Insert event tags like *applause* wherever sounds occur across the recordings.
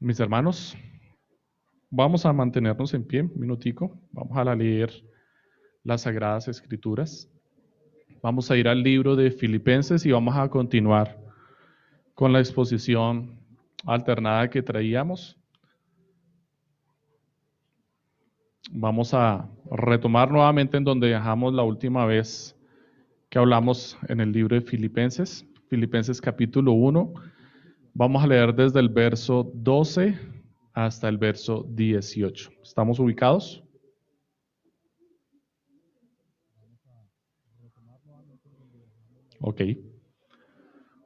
Mis hermanos, vamos a mantenernos en pie un minutico. Vamos a leer las Sagradas Escrituras. Vamos a ir al libro de Filipenses y vamos a continuar con la exposición alternada que traíamos. Vamos a retomar nuevamente en donde dejamos la última vez que hablamos en el libro de Filipenses, Filipenses capítulo 1. Vamos a leer desde el verso 12 hasta el verso 18. ¿Estamos ubicados? Ok.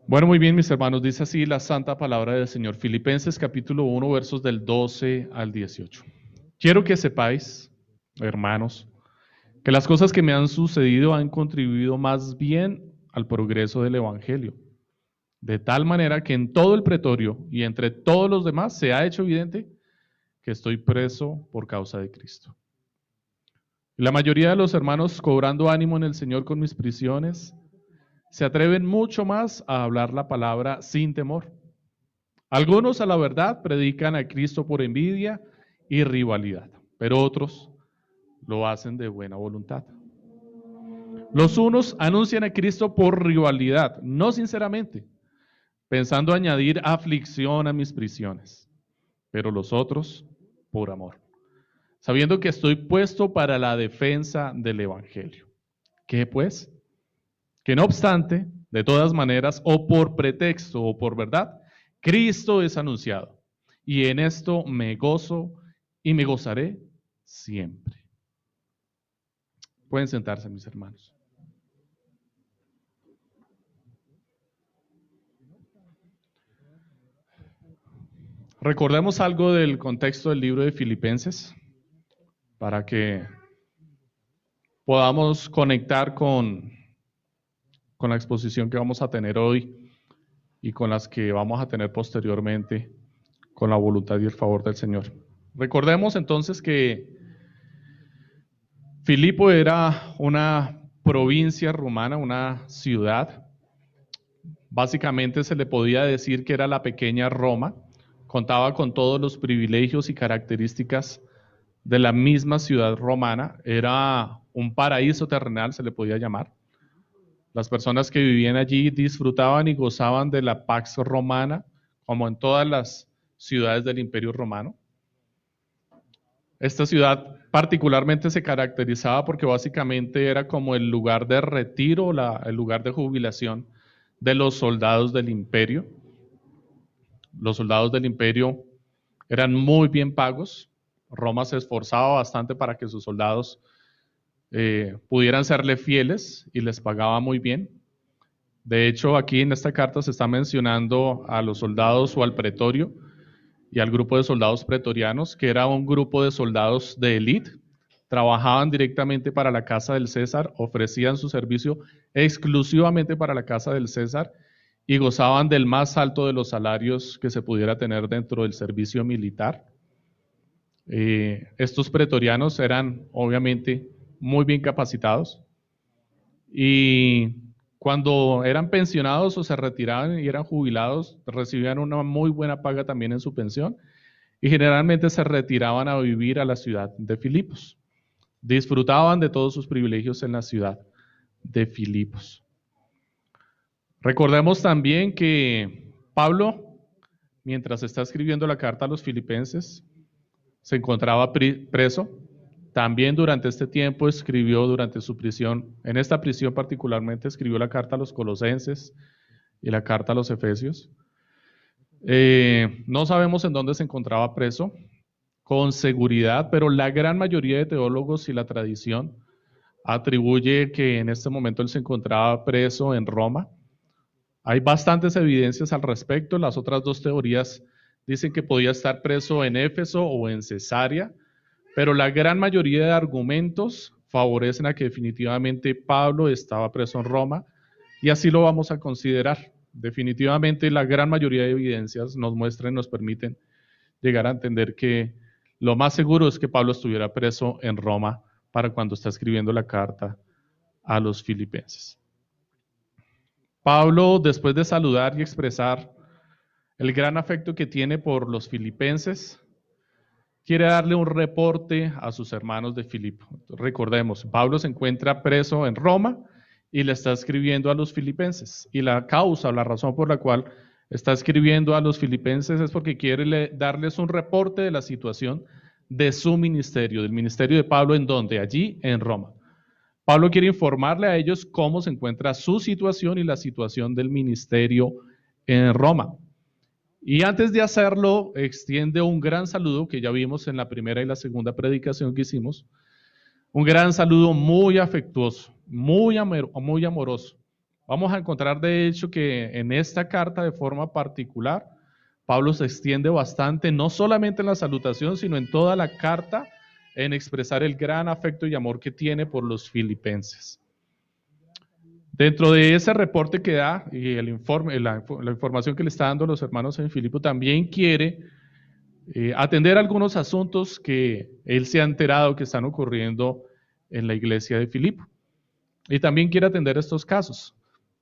Bueno, muy bien, mis hermanos. Dice así la santa palabra del Señor. Filipenses capítulo 1, versos del 12 al 18. Quiero que sepáis, hermanos, que las cosas que me han sucedido han contribuido más bien al progreso del Evangelio, de tal manera que en todo el pretorio y entre todos los demás se ha hecho evidente que estoy preso por causa de Cristo. La mayoría de los hermanos, cobrando ánimo en el Señor con mis prisiones, se atreven mucho más a hablar la palabra sin temor. Algunos a la verdad predican a Cristo por envidia y rivalidad, pero otros lo hacen de buena voluntad. Los unos anuncian a Cristo por rivalidad, no sinceramente, pensando añadir aflicción a mis prisiones, pero los otros por amor, sabiendo que estoy puesto para la defensa del Evangelio. ¿Qué pues? Que no obstante, de todas maneras, o por pretexto o por verdad, Cristo es anunciado. Y en esto me gozo y me gozaré siempre. Pueden sentarse, mis hermanos. Recordemos algo del contexto del libro de Filipenses para que podamos conectar con, con la exposición que vamos a tener hoy y con las que vamos a tener posteriormente con la voluntad y el favor del Señor. Recordemos entonces que Filipo era una provincia romana, una ciudad. Básicamente se le podía decir que era la pequeña Roma. Contaba con todos los privilegios y características de la misma ciudad romana. Era un paraíso terrenal, se le podía llamar. Las personas que vivían allí disfrutaban y gozaban de la pax romana, como en todas las ciudades del imperio romano. Esta ciudad particularmente se caracterizaba porque básicamente era como el lugar de retiro, el lugar de jubilación de los soldados del imperio. Los soldados del imperio eran muy bien pagos. Roma se esforzaba bastante para que sus soldados eh, pudieran serle fieles y les pagaba muy bien. De hecho, aquí en esta carta se está mencionando a los soldados o al pretorio y al grupo de soldados pretorianos, que era un grupo de soldados de élite, trabajaban directamente para la casa del César, ofrecían su servicio exclusivamente para la casa del César y gozaban del más alto de los salarios que se pudiera tener dentro del servicio militar. Eh, estos pretorianos eran obviamente muy bien capacitados y cuando eran pensionados o se retiraban y eran jubilados, recibían una muy buena paga también en su pensión y generalmente se retiraban a vivir a la ciudad de Filipos. Disfrutaban de todos sus privilegios en la ciudad de Filipos. Recordemos también que Pablo, mientras está escribiendo la carta a los filipenses, se encontraba preso también durante este tiempo escribió, durante su prisión, en esta prisión particularmente, escribió la carta a los colosenses y la carta a los efesios. Eh, no sabemos en dónde se encontraba preso con seguridad, pero la gran mayoría de teólogos y la tradición atribuye que en este momento él se encontraba preso en Roma. Hay bastantes evidencias al respecto. Las otras dos teorías dicen que podía estar preso en Éfeso o en Cesarea pero la gran mayoría de argumentos favorecen a que definitivamente Pablo estaba preso en Roma y así lo vamos a considerar. Definitivamente la gran mayoría de evidencias nos muestran nos permiten llegar a entender que lo más seguro es que Pablo estuviera preso en Roma para cuando está escribiendo la carta a los filipenses. Pablo, después de saludar y expresar el gran afecto que tiene por los filipenses, quiere darle un reporte a sus hermanos de Filipo. Recordemos, Pablo se encuentra preso en Roma y le está escribiendo a los filipenses. Y la causa la razón por la cual está escribiendo a los filipenses es porque quiere darles un reporte de la situación de su ministerio, del ministerio de Pablo, en donde, allí en Roma. Pablo quiere informarle a ellos cómo se encuentra su situación y la situación del ministerio en Roma. Y antes de hacerlo, extiende un gran saludo que ya vimos en la primera y la segunda predicación que hicimos. Un gran saludo muy afectuoso, muy, amoroso. Vamos a encontrar de hecho que en esta carta de forma particular, Pablo se extiende bastante, no solamente en la salutación, sino en toda la carta, en expresar el gran afecto y amor que tiene por los filipenses. Dentro de ese reporte que da y el informe, la, información que le está dando los hermanos en Filipo, también quiere eh, atender algunos asuntos que él se ha enterado que están ocurriendo en la iglesia de Filipo. Y también quiere atender estos casos.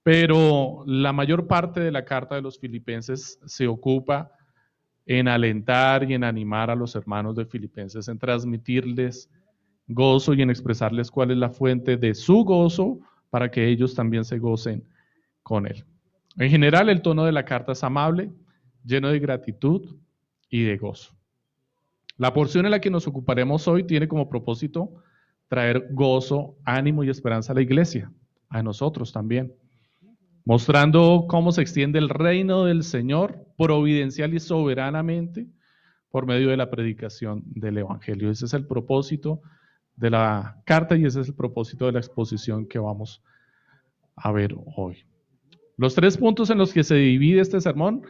Pero la mayor parte de la carta de los filipenses se ocupa en alentar y en animar a los hermanos de Filipenses, en transmitirles gozo y en expresarles cuál es la fuente de su gozo para que ellos también se gocen con él. En general, el tono de la carta es amable, lleno de gratitud y de gozo. La porción en la que nos ocuparemos hoy tiene como propósito traer gozo, ánimo y esperanza a la iglesia, a nosotros también, mostrando cómo se extiende el reino del Señor providencial y soberanamente por medio de la predicación del Evangelio. Ese es el propósito de la carta y ese es el propósito de la exposición que vamos a ver hoy. Los tres puntos en los que se divide este sermón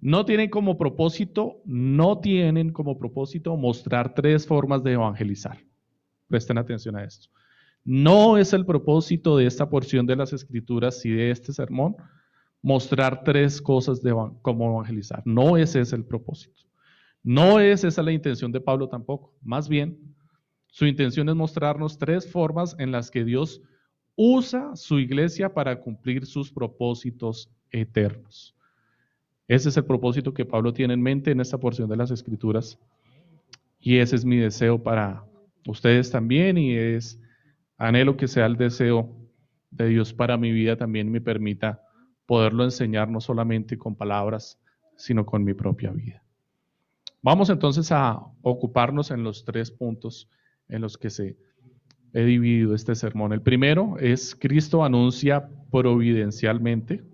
no tienen como propósito, no tienen como propósito mostrar tres formas de evangelizar. Presten atención a esto. No es el propósito de esta porción de las escrituras y de este sermón mostrar tres cosas de cómo evangelizar. No ese es el propósito. No es esa la intención de Pablo tampoco. Más bien, su intención es mostrarnos tres formas en las que Dios usa su iglesia para cumplir sus propósitos eternos. Ese es el propósito que Pablo tiene en mente en esta porción de las Escrituras. Y ese es mi deseo para ustedes también y es anhelo que sea el deseo de Dios para mi vida también me permita poderlo enseñar no solamente con palabras, sino con mi propia vida. Vamos entonces a ocuparnos en los tres puntos en los que se he dividido este sermón. El primero es Cristo anuncia providencialmente.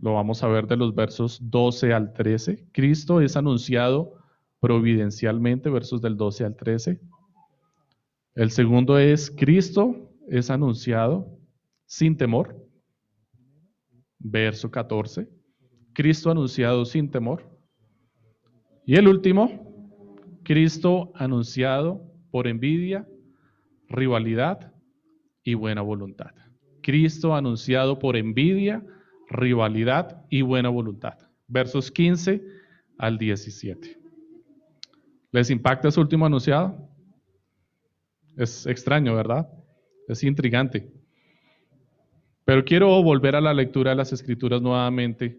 Lo vamos a ver de los versos 12 al 13. Cristo es anunciado providencialmente, versos del 12 al 13. El segundo es Cristo es anunciado sin temor. Verso 14. Cristo anunciado sin temor. Y el último, Cristo anunciado por envidia, rivalidad y buena voluntad. Cristo anunciado por envidia, rivalidad y buena voluntad. Versos 15 al 17. ¿Les impacta ese último anunciado? Es extraño, ¿verdad? Es intrigante. Pero quiero volver a la lectura de las escrituras nuevamente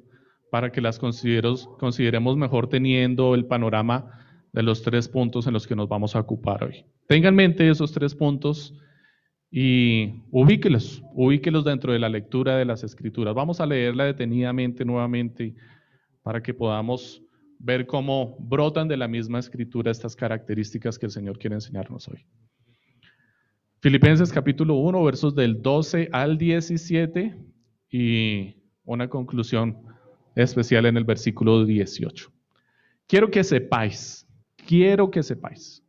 para que las consideremos mejor teniendo el panorama de los tres puntos en los que nos vamos a ocupar hoy. Tengan en mente esos tres puntos y ubíquelos, ubíquelos dentro de la lectura de las escrituras. Vamos a leerla detenidamente nuevamente para que podamos ver cómo brotan de la misma escritura estas características que el Señor quiere enseñarnos hoy. Filipenses capítulo 1, versos del 12 al 17 y una conclusión especial en el versículo 18. Quiero que sepáis quiero que sepáis,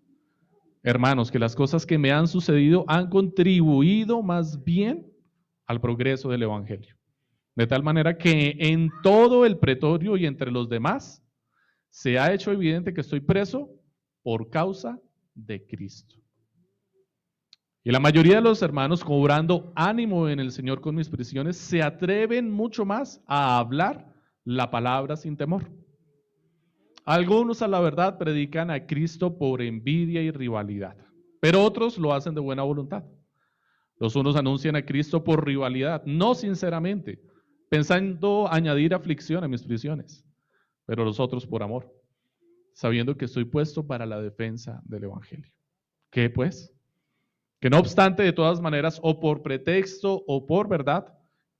hermanos, que las cosas que me han sucedido han contribuido más bien al progreso del Evangelio. De tal manera que en todo el pretorio y entre los demás se ha hecho evidente que estoy preso por causa de Cristo. Y la mayoría de los hermanos, cobrando ánimo en el Señor con mis prisiones, se atreven mucho más a hablar la palabra sin temor. Algunos a la verdad predican a Cristo por envidia y rivalidad, pero otros lo hacen de buena voluntad. Los unos anuncian a Cristo por rivalidad, no sinceramente, pensando añadir aflicción a mis prisiones. pero los otros por amor, sabiendo que estoy puesto para la defensa del Evangelio. ¿Qué pues? Que no obstante, de todas maneras, o por pretexto o por verdad,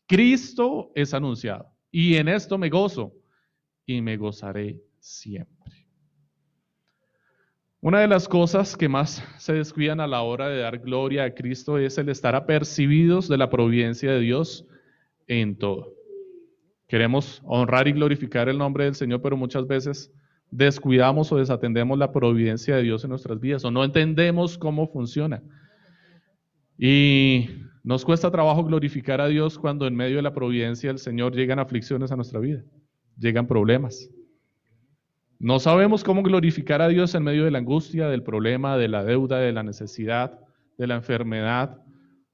Cristo es anunciado. Y en esto me gozo y me gozaré siempre. Una de las cosas que más se descuidan a la hora de dar gloria a Cristo es el estar apercibidos de la providencia de Dios en todo. Queremos honrar y glorificar el nombre del Señor, pero muchas veces descuidamos o desatendemos la providencia de Dios en nuestras vidas o no entendemos cómo funciona. Y nos cuesta trabajo glorificar a Dios cuando en medio de la providencia del Señor llegan aflicciones a nuestra vida, llegan problemas. No sabemos cómo glorificar a Dios en medio de la angustia, del problema, de la deuda, de la necesidad, de la enfermedad.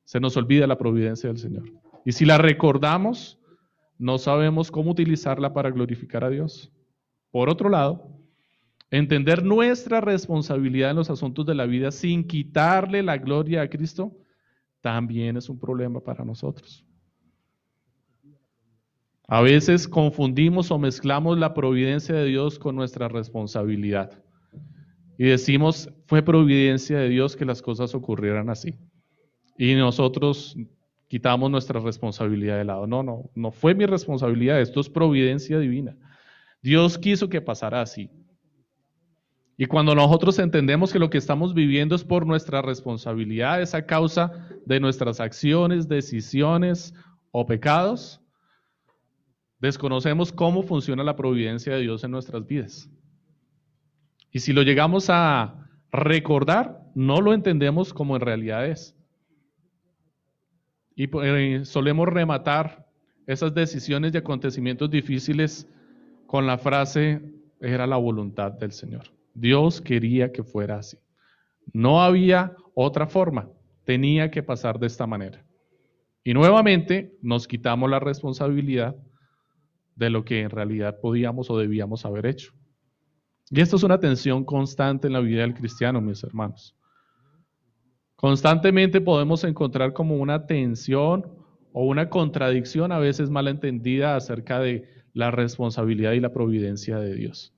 Se nos olvida la providencia del Señor. Y si la recordamos, no sabemos cómo utilizarla para glorificar a Dios. Por otro lado, entender nuestra responsabilidad en los asuntos de la vida sin quitarle la gloria a Cristo también es un problema para nosotros. A veces confundimos o mezclamos la providencia de Dios con nuestra responsabilidad. Y decimos, fue providencia de Dios que las cosas ocurrieran así. Y nosotros quitamos nuestra responsabilidad de lado. No, no, no fue mi responsabilidad, esto es providencia divina. Dios quiso que pasara así. Y cuando nosotros entendemos que lo que estamos viviendo es por nuestra responsabilidad, es a causa de nuestras acciones, decisiones o pecados, desconocemos cómo funciona la providencia de Dios en nuestras vidas. Y si lo llegamos a recordar, no lo entendemos como en realidad es. Y eh, solemos rematar esas decisiones y acontecimientos difíciles con la frase, era la voluntad del Señor. Dios quería que fuera así. No había otra forma, tenía que pasar de esta manera. Y nuevamente nos quitamos la responsabilidad de lo que en realidad podíamos o debíamos haber hecho. Y esto es una tensión constante en la vida del cristiano, mis hermanos. Constantemente podemos encontrar como una tensión o una contradicción a veces mal entendida acerca de la responsabilidad y la providencia de Dios.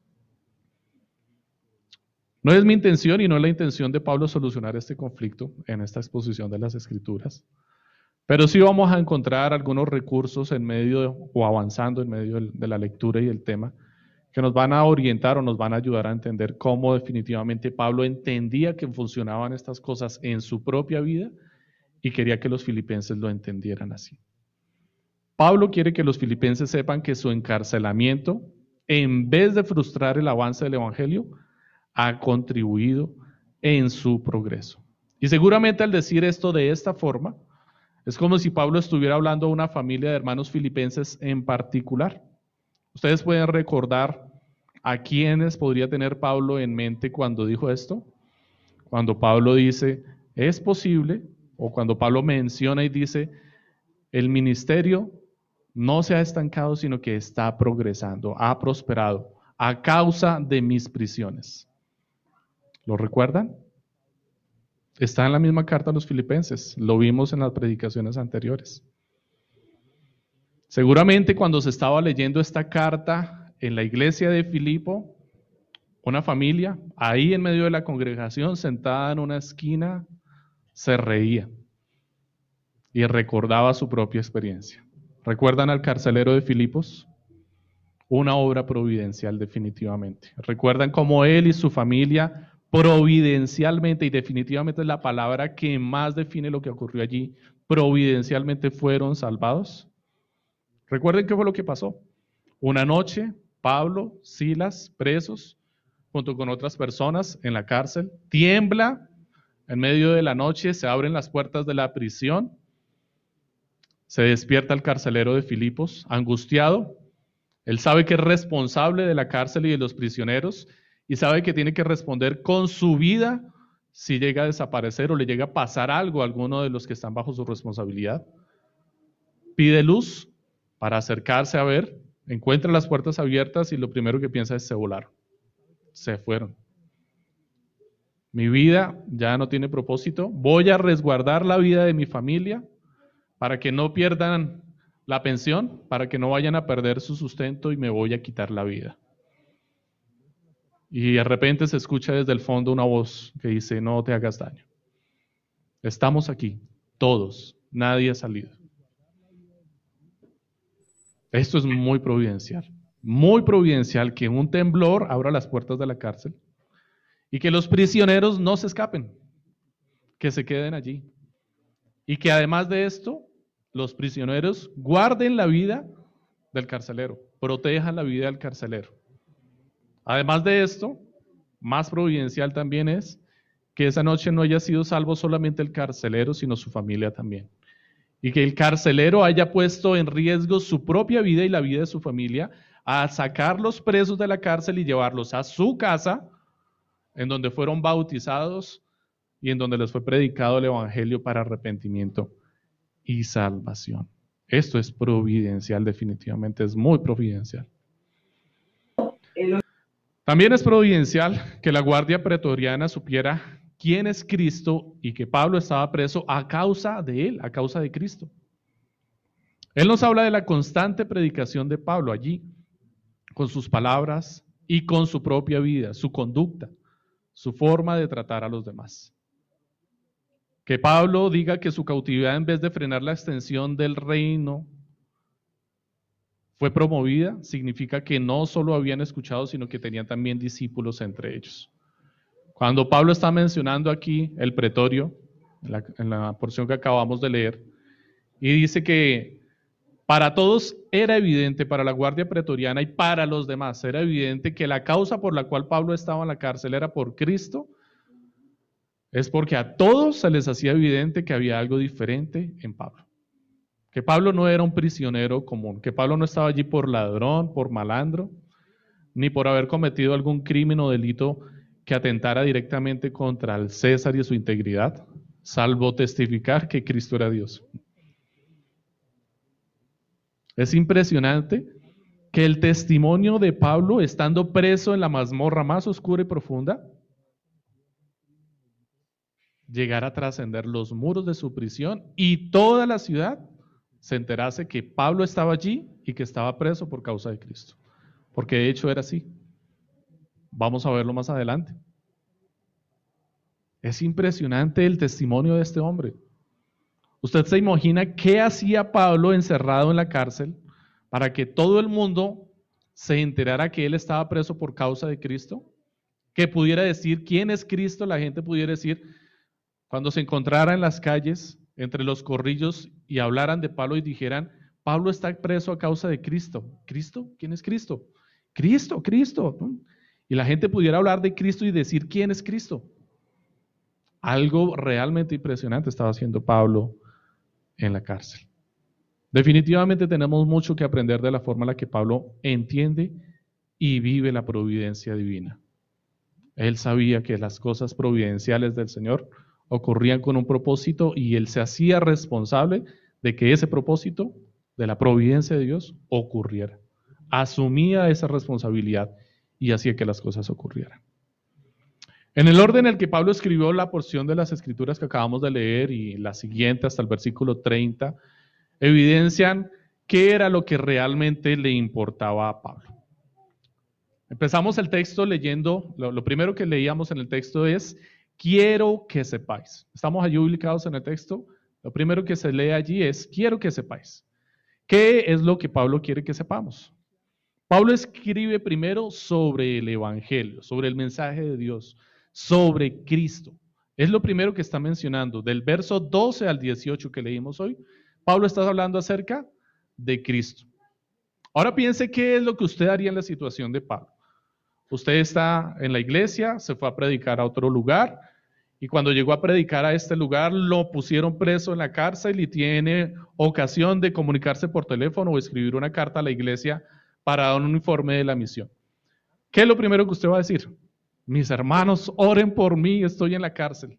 No es mi intención y no es la intención de Pablo solucionar este conflicto en esta exposición de las Escrituras. Pero sí vamos a encontrar algunos recursos en medio o avanzando en medio de la lectura y el tema que nos van a orientar o nos van a ayudar a entender cómo definitivamente Pablo entendía que funcionaban estas cosas en su propia vida y quería que los filipenses lo entendieran así. Pablo quiere que los filipenses sepan que su encarcelamiento, en vez de frustrar el avance del Evangelio, ha contribuido en su progreso. Y seguramente al decir esto de esta forma, es como si Pablo estuviera hablando a una familia de hermanos filipenses en particular. Ustedes pueden recordar a quiénes podría tener Pablo en mente cuando dijo esto. Cuando Pablo dice, es posible, o cuando Pablo menciona y dice, el ministerio no se ha estancado, sino que está progresando, ha prosperado a causa de mis prisiones. ¿Lo recuerdan? Está en la misma carta a los filipenses, lo vimos en las predicaciones anteriores. Seguramente cuando se estaba leyendo esta carta en la iglesia de Filipo, una familia ahí en medio de la congregación, sentada en una esquina, se reía y recordaba su propia experiencia. ¿Recuerdan al carcelero de Filipos? Una obra providencial definitivamente. ¿Recuerdan cómo él y su familia providencialmente, y definitivamente es la palabra que más define lo que ocurrió allí, providencialmente fueron salvados. Recuerden qué fue lo que pasó. Una noche, Pablo, Silas, presos, junto con otras personas en la cárcel, tiembla en medio de la noche, se abren las puertas de la prisión, se despierta el carcelero de Filipos, angustiado. Él sabe que es responsable de la cárcel y de los prisioneros y sabe que tiene que responder con su vida si llega a desaparecer o le llega a pasar algo a alguno de los que están bajo su responsabilidad. Pide luz para acercarse a ver, encuentra las puertas abiertas y lo primero que piensa es se volaron, se fueron. Mi vida ya no tiene propósito, voy a resguardar la vida de mi familia para que no pierdan la pensión, para que no vayan a perder su sustento y me voy a quitar la vida. Y de repente se escucha desde el fondo una voz que dice, no te hagas daño. Estamos aquí, todos, nadie ha salido. Esto es muy providencial, muy providencial que un temblor abra las puertas de la cárcel y que los prisioneros no se escapen, que se queden allí. Y que además de esto, los prisioneros guarden la vida del carcelero, protejan la vida del carcelero. Además de esto, más providencial también es que esa noche no haya sido salvo solamente el carcelero, sino su familia también. Y que el carcelero haya puesto en riesgo su propia vida y la vida de su familia a sacar los presos de la cárcel y llevarlos a su casa, en donde fueron bautizados y en donde les fue predicado el Evangelio para arrepentimiento y salvación. Esto es providencial, definitivamente, es muy providencial. También es providencial que la guardia pretoriana supiera quién es Cristo y que Pablo estaba preso a causa de él, a causa de Cristo. Él nos habla de la constante predicación de Pablo allí, con sus palabras y con su propia vida, su conducta, su forma de tratar a los demás. Que Pablo diga que su cautividad en vez de frenar la extensión del reino fue promovida, significa que no solo habían escuchado, sino que tenían también discípulos entre ellos. Cuando Pablo está mencionando aquí el pretorio, en la, porción que acabamos de leer, y dice que para todos era evidente, para la guardia pretoriana y para los demás, era evidente que la causa por la cual Pablo estaba en la cárcel era por Cristo, es porque a todos se les hacía evidente que había algo diferente en Pablo que Pablo no era un prisionero común, que Pablo no estaba allí por ladrón, por malandro, ni por haber cometido algún crimen o delito que atentara directamente contra el César y su integridad, salvo testificar que Cristo era Dios. Es impresionante que el testimonio de Pablo, estando preso en la mazmorra más oscura y profunda, llegara a trascender los muros de su prisión y toda la ciudad se enterase que Pablo estaba allí y que estaba preso por causa de Cristo. Porque de hecho era así. Vamos a verlo más adelante. Es impresionante el testimonio de este hombre. ¿Usted se imagina qué hacía Pablo encerrado en la cárcel para que todo el mundo se enterara que él estaba preso por causa de Cristo? Que pudiera decir quién es Cristo, la gente pudiera decir, cuando se encontrara en las calles, entre los corrillos y hablaran de Pablo y dijeran, Pablo está preso a causa de Cristo. ¿Cristo? ¿Quién es Cristo? Cristo, Cristo. Y la gente pudiera hablar de Cristo y decir, ¿quién es Cristo? Algo realmente impresionante estaba haciendo Pablo en la cárcel. Definitivamente tenemos mucho que aprender de la forma en la que Pablo entiende y vive la providencia divina. Él sabía que las cosas providenciales del Señor ocurrían con un propósito y él se hacía responsable de que ese propósito de la providencia de Dios ocurriera. Asumía esa responsabilidad y hacía que las cosas ocurrieran. En el orden en el que Pablo escribió la porción de las escrituras que acabamos de leer y la siguiente hasta el versículo 30, evidencian qué era lo que realmente le importaba a Pablo. Empezamos el texto leyendo, lo, lo primero que leíamos en el texto es quiero que sepáis. Estamos allí ubicados en el texto. Lo primero que se lee allí es, quiero que sepáis. ¿Qué es lo que Pablo quiere que sepamos? Pablo escribe primero sobre el Evangelio, sobre el mensaje de Dios, sobre Cristo. Es lo primero que está mencionando. Del verso 12 al 18 que leímos hoy, Pablo está hablando acerca de Cristo. Ahora piense qué es lo que usted haría en la situación de Pablo. Usted está en la iglesia, se fue a predicar a otro lugar, y cuando llegó a predicar a este lugar, lo pusieron preso en la cárcel y tiene ocasión de comunicarse por teléfono o escribir una carta a la iglesia para dar un informe de la misión. ¿Qué es lo primero que usted va a decir? Mis hermanos, oren por mí, estoy en la cárcel.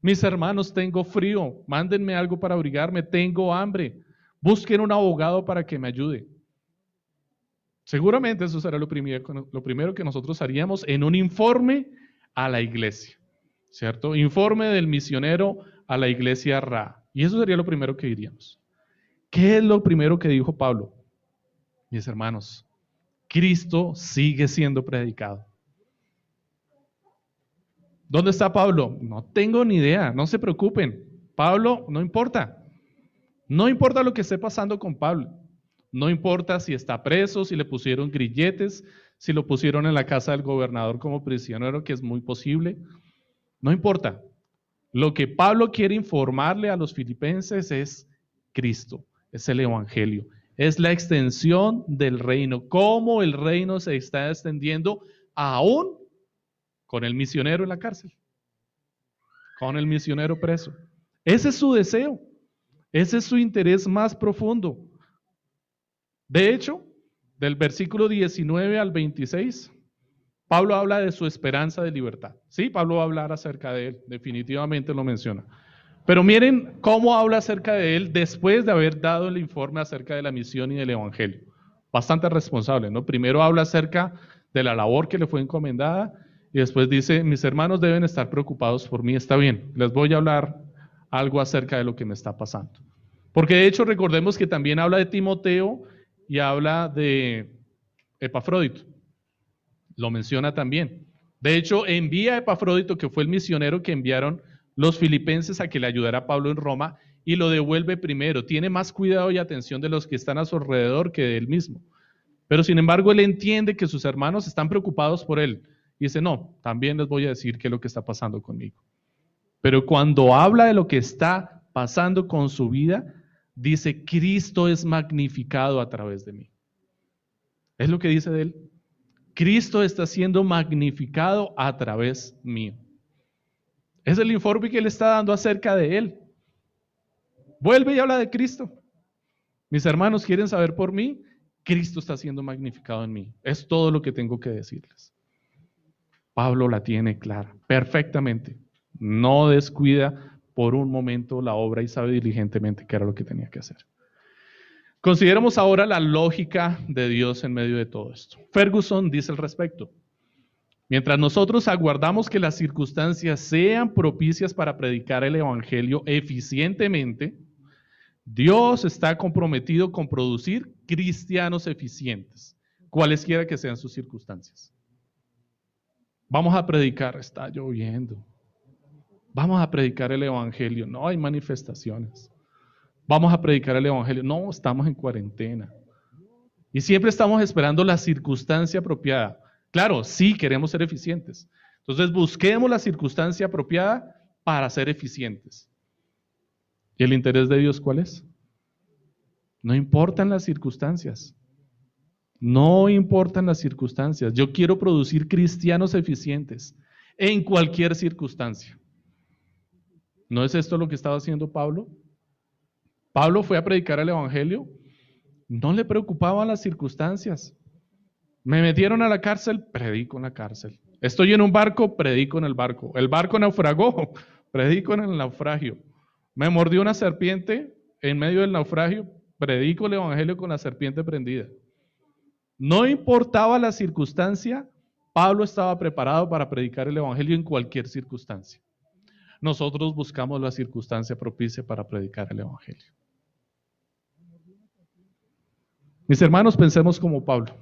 Mis hermanos, tengo frío, mándenme algo para abrigarme, tengo hambre. Busquen un abogado para que me ayude. Seguramente eso será lo primero, que nosotros haríamos en un informe a la iglesia. ¿cierto? Informe del misionero a la iglesia Ra. Y eso sería lo primero que diríamos. ¿Qué es lo primero que dijo Pablo? Mis hermanos, Cristo sigue siendo predicado. ¿Dónde está Pablo? No tengo ni idea, no se preocupen. Pablo, no importa. No importa lo que esté pasando con Pablo. No importa si está preso, si le pusieron grilletes, si lo pusieron en la casa del gobernador como prisionero, que es muy posible. No importa. Lo que Pablo quiere informarle a los filipenses es Cristo, es el Evangelio, es la extensión del reino, cómo el reino se está extendiendo aún con el misionero en la cárcel, con el misionero preso. Ese es su deseo, ese es su interés más profundo. De hecho, del versículo 19 al 26, Pablo habla de su esperanza de libertad. Sí, Pablo va a hablar acerca de él, definitivamente lo menciona. Pero miren cómo habla acerca de él después de haber dado el informe acerca de la misión y del evangelio. Bastante responsable, ¿no? Primero habla acerca de la labor que le fue encomendada y después dice, mis hermanos deben estar preocupados por mí, está bien, les voy a hablar algo acerca de lo que me está pasando. Porque de hecho recordemos que también habla de Timoteo y habla de Epafrodito. Lo menciona también. De hecho, envía a Epafrodito, que fue el misionero que enviaron los filipenses a que le ayudara a Pablo en Roma, y lo devuelve primero. Tiene más cuidado y atención de los que están a su alrededor que de él mismo. Pero sin embargo, él entiende que sus hermanos están preocupados por él. Y dice, no, también les voy a decir qué es lo que está pasando conmigo. Pero cuando habla de lo que está pasando con su vida, dice, Cristo es magnificado a través de mí. Es lo que dice de él. Cristo está siendo magnificado a través mío. Es el informe que él está dando acerca de él. Vuelve y habla de Cristo. Mis hermanos quieren saber por mí, Cristo está siendo magnificado en mí. Es todo lo que tengo que decirles. Pablo la tiene clara, perfectamente. No descuida por un momento la obra y sabe diligentemente qué era lo que tenía que hacer. Consideremos ahora la lógica de Dios en medio de todo esto. Ferguson dice al respecto, mientras nosotros aguardamos que las circunstancias sean propicias para predicar el Evangelio eficientemente, Dios está comprometido con producir cristianos eficientes, cualesquiera que sean sus circunstancias. Vamos a predicar, está lloviendo. Vamos a predicar el Evangelio, no hay manifestaciones. Vamos a predicar el Evangelio, no, estamos en cuarentena. Y siempre estamos esperando la circunstancia apropiada. Claro, sí queremos ser eficientes. Entonces busquemos la circunstancia apropiada para ser eficientes. ¿Y el interés de Dios cuál es? No importan las circunstancias. No importan las circunstancias. Yo quiero producir cristianos eficientes en cualquier circunstancia. ¿No es esto lo que estaba haciendo Pablo? Pablo fue a predicar el Evangelio. No le preocupaban las circunstancias. Me metieron a la cárcel, predico en la cárcel. Estoy en un barco, predico en el barco. El barco naufragó, *laughs* predico en el naufragio. Me mordió una serpiente en medio del naufragio, predico el Evangelio con la serpiente prendida. No importaba la circunstancia, Pablo estaba preparado para predicar el Evangelio en cualquier circunstancia. Nosotros buscamos la circunstancia propicia para predicar el Evangelio. Mis hermanos, pensemos como Pablo.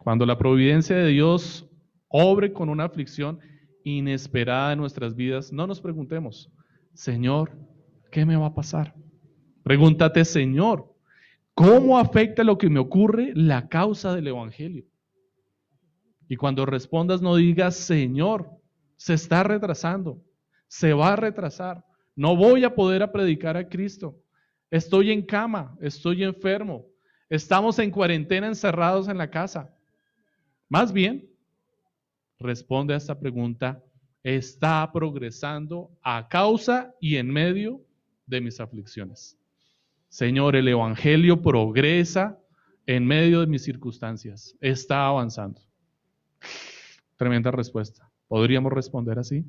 Cuando la providencia de Dios obre con una aflicción inesperada en nuestras vidas, no nos preguntemos, Señor, ¿qué me va a pasar? Pregúntate, Señor, ¿Cómo afecta lo que me ocurre la causa del Evangelio? Y cuando respondas no digas, Señor, se está retrasando, se va a retrasar, no voy a poder a predicar a Cristo, estoy en cama, estoy enfermo, estamos en cuarentena encerrados en la casa. Más bien, responde a esta pregunta, está progresando a causa y en medio de mis aflicciones. Señor, el Evangelio progresa en medio de mis circunstancias, está avanzando. Tremenda respuesta. ¿Podríamos responder así?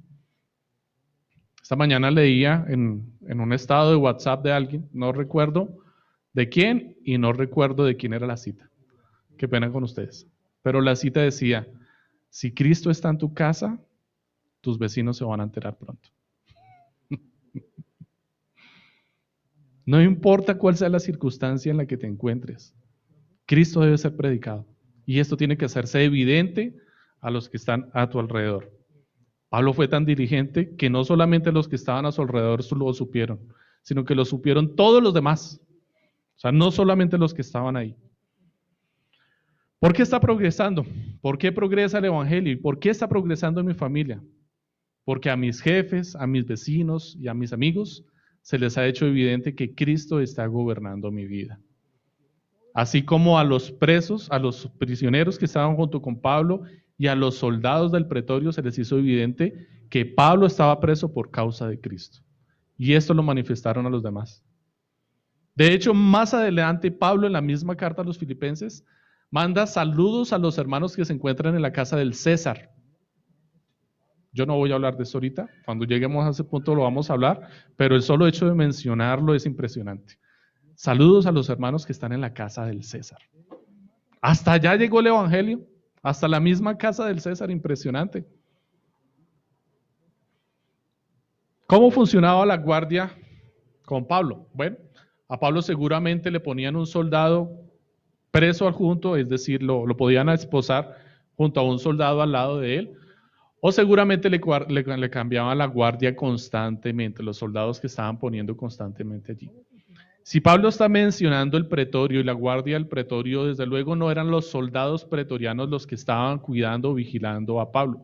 Esta mañana leía en, un estado de WhatsApp de alguien, no recuerdo de quién y no recuerdo de quién era la cita. Qué pena con ustedes. Pero la cita decía, si Cristo está en tu casa, tus vecinos se van a enterar pronto. *laughs* No importa cuál sea la circunstancia en la que te encuentres, Cristo debe ser predicado. Y esto tiene que hacerse evidente a los que están a tu alrededor. Pablo fue tan diligente que no solamente los que estaban a su alrededor lo supieron, sino que lo supieron todos los demás. O sea, no solamente los que estaban ahí. ¿Por qué está progresando? ¿Por qué progresa el Evangelio? ¿Y por qué está progresando en mi familia? Porque a mis jefes, a mis vecinos y a mis amigos se les ha hecho evidente que Cristo está gobernando mi vida. Así como a los presos, a los prisioneros que estaban junto con Pablo y a los soldados del pretorio se les hizo evidente que Pablo estaba preso por causa de Cristo. Y esto lo manifestaron a los demás. De hecho, más adelante, Pablo en la misma carta a los filipenses manda saludos a los hermanos que se encuentran en la casa del César. Yo no voy a hablar de eso ahorita, cuando lleguemos a ese punto lo vamos a hablar, pero el solo hecho de mencionarlo es impresionante. Saludos a los hermanos que están en la casa del César. Hasta allá llegó el Evangelio, hasta la misma casa del César, impresionante. ¿Cómo funcionaba la guardia con Pablo? Bueno, a Pablo seguramente le ponían un soldado preso adjunto, es decir, lo, podían esposar junto a un soldado al lado de él, o seguramente le, le, cambiaban la guardia constantemente, los soldados que estaban poniendo constantemente allí. Si Pablo está mencionando el pretorio y la guardia del pretorio, desde luego no eran los soldados pretorianos los que estaban cuidando o vigilando a Pablo.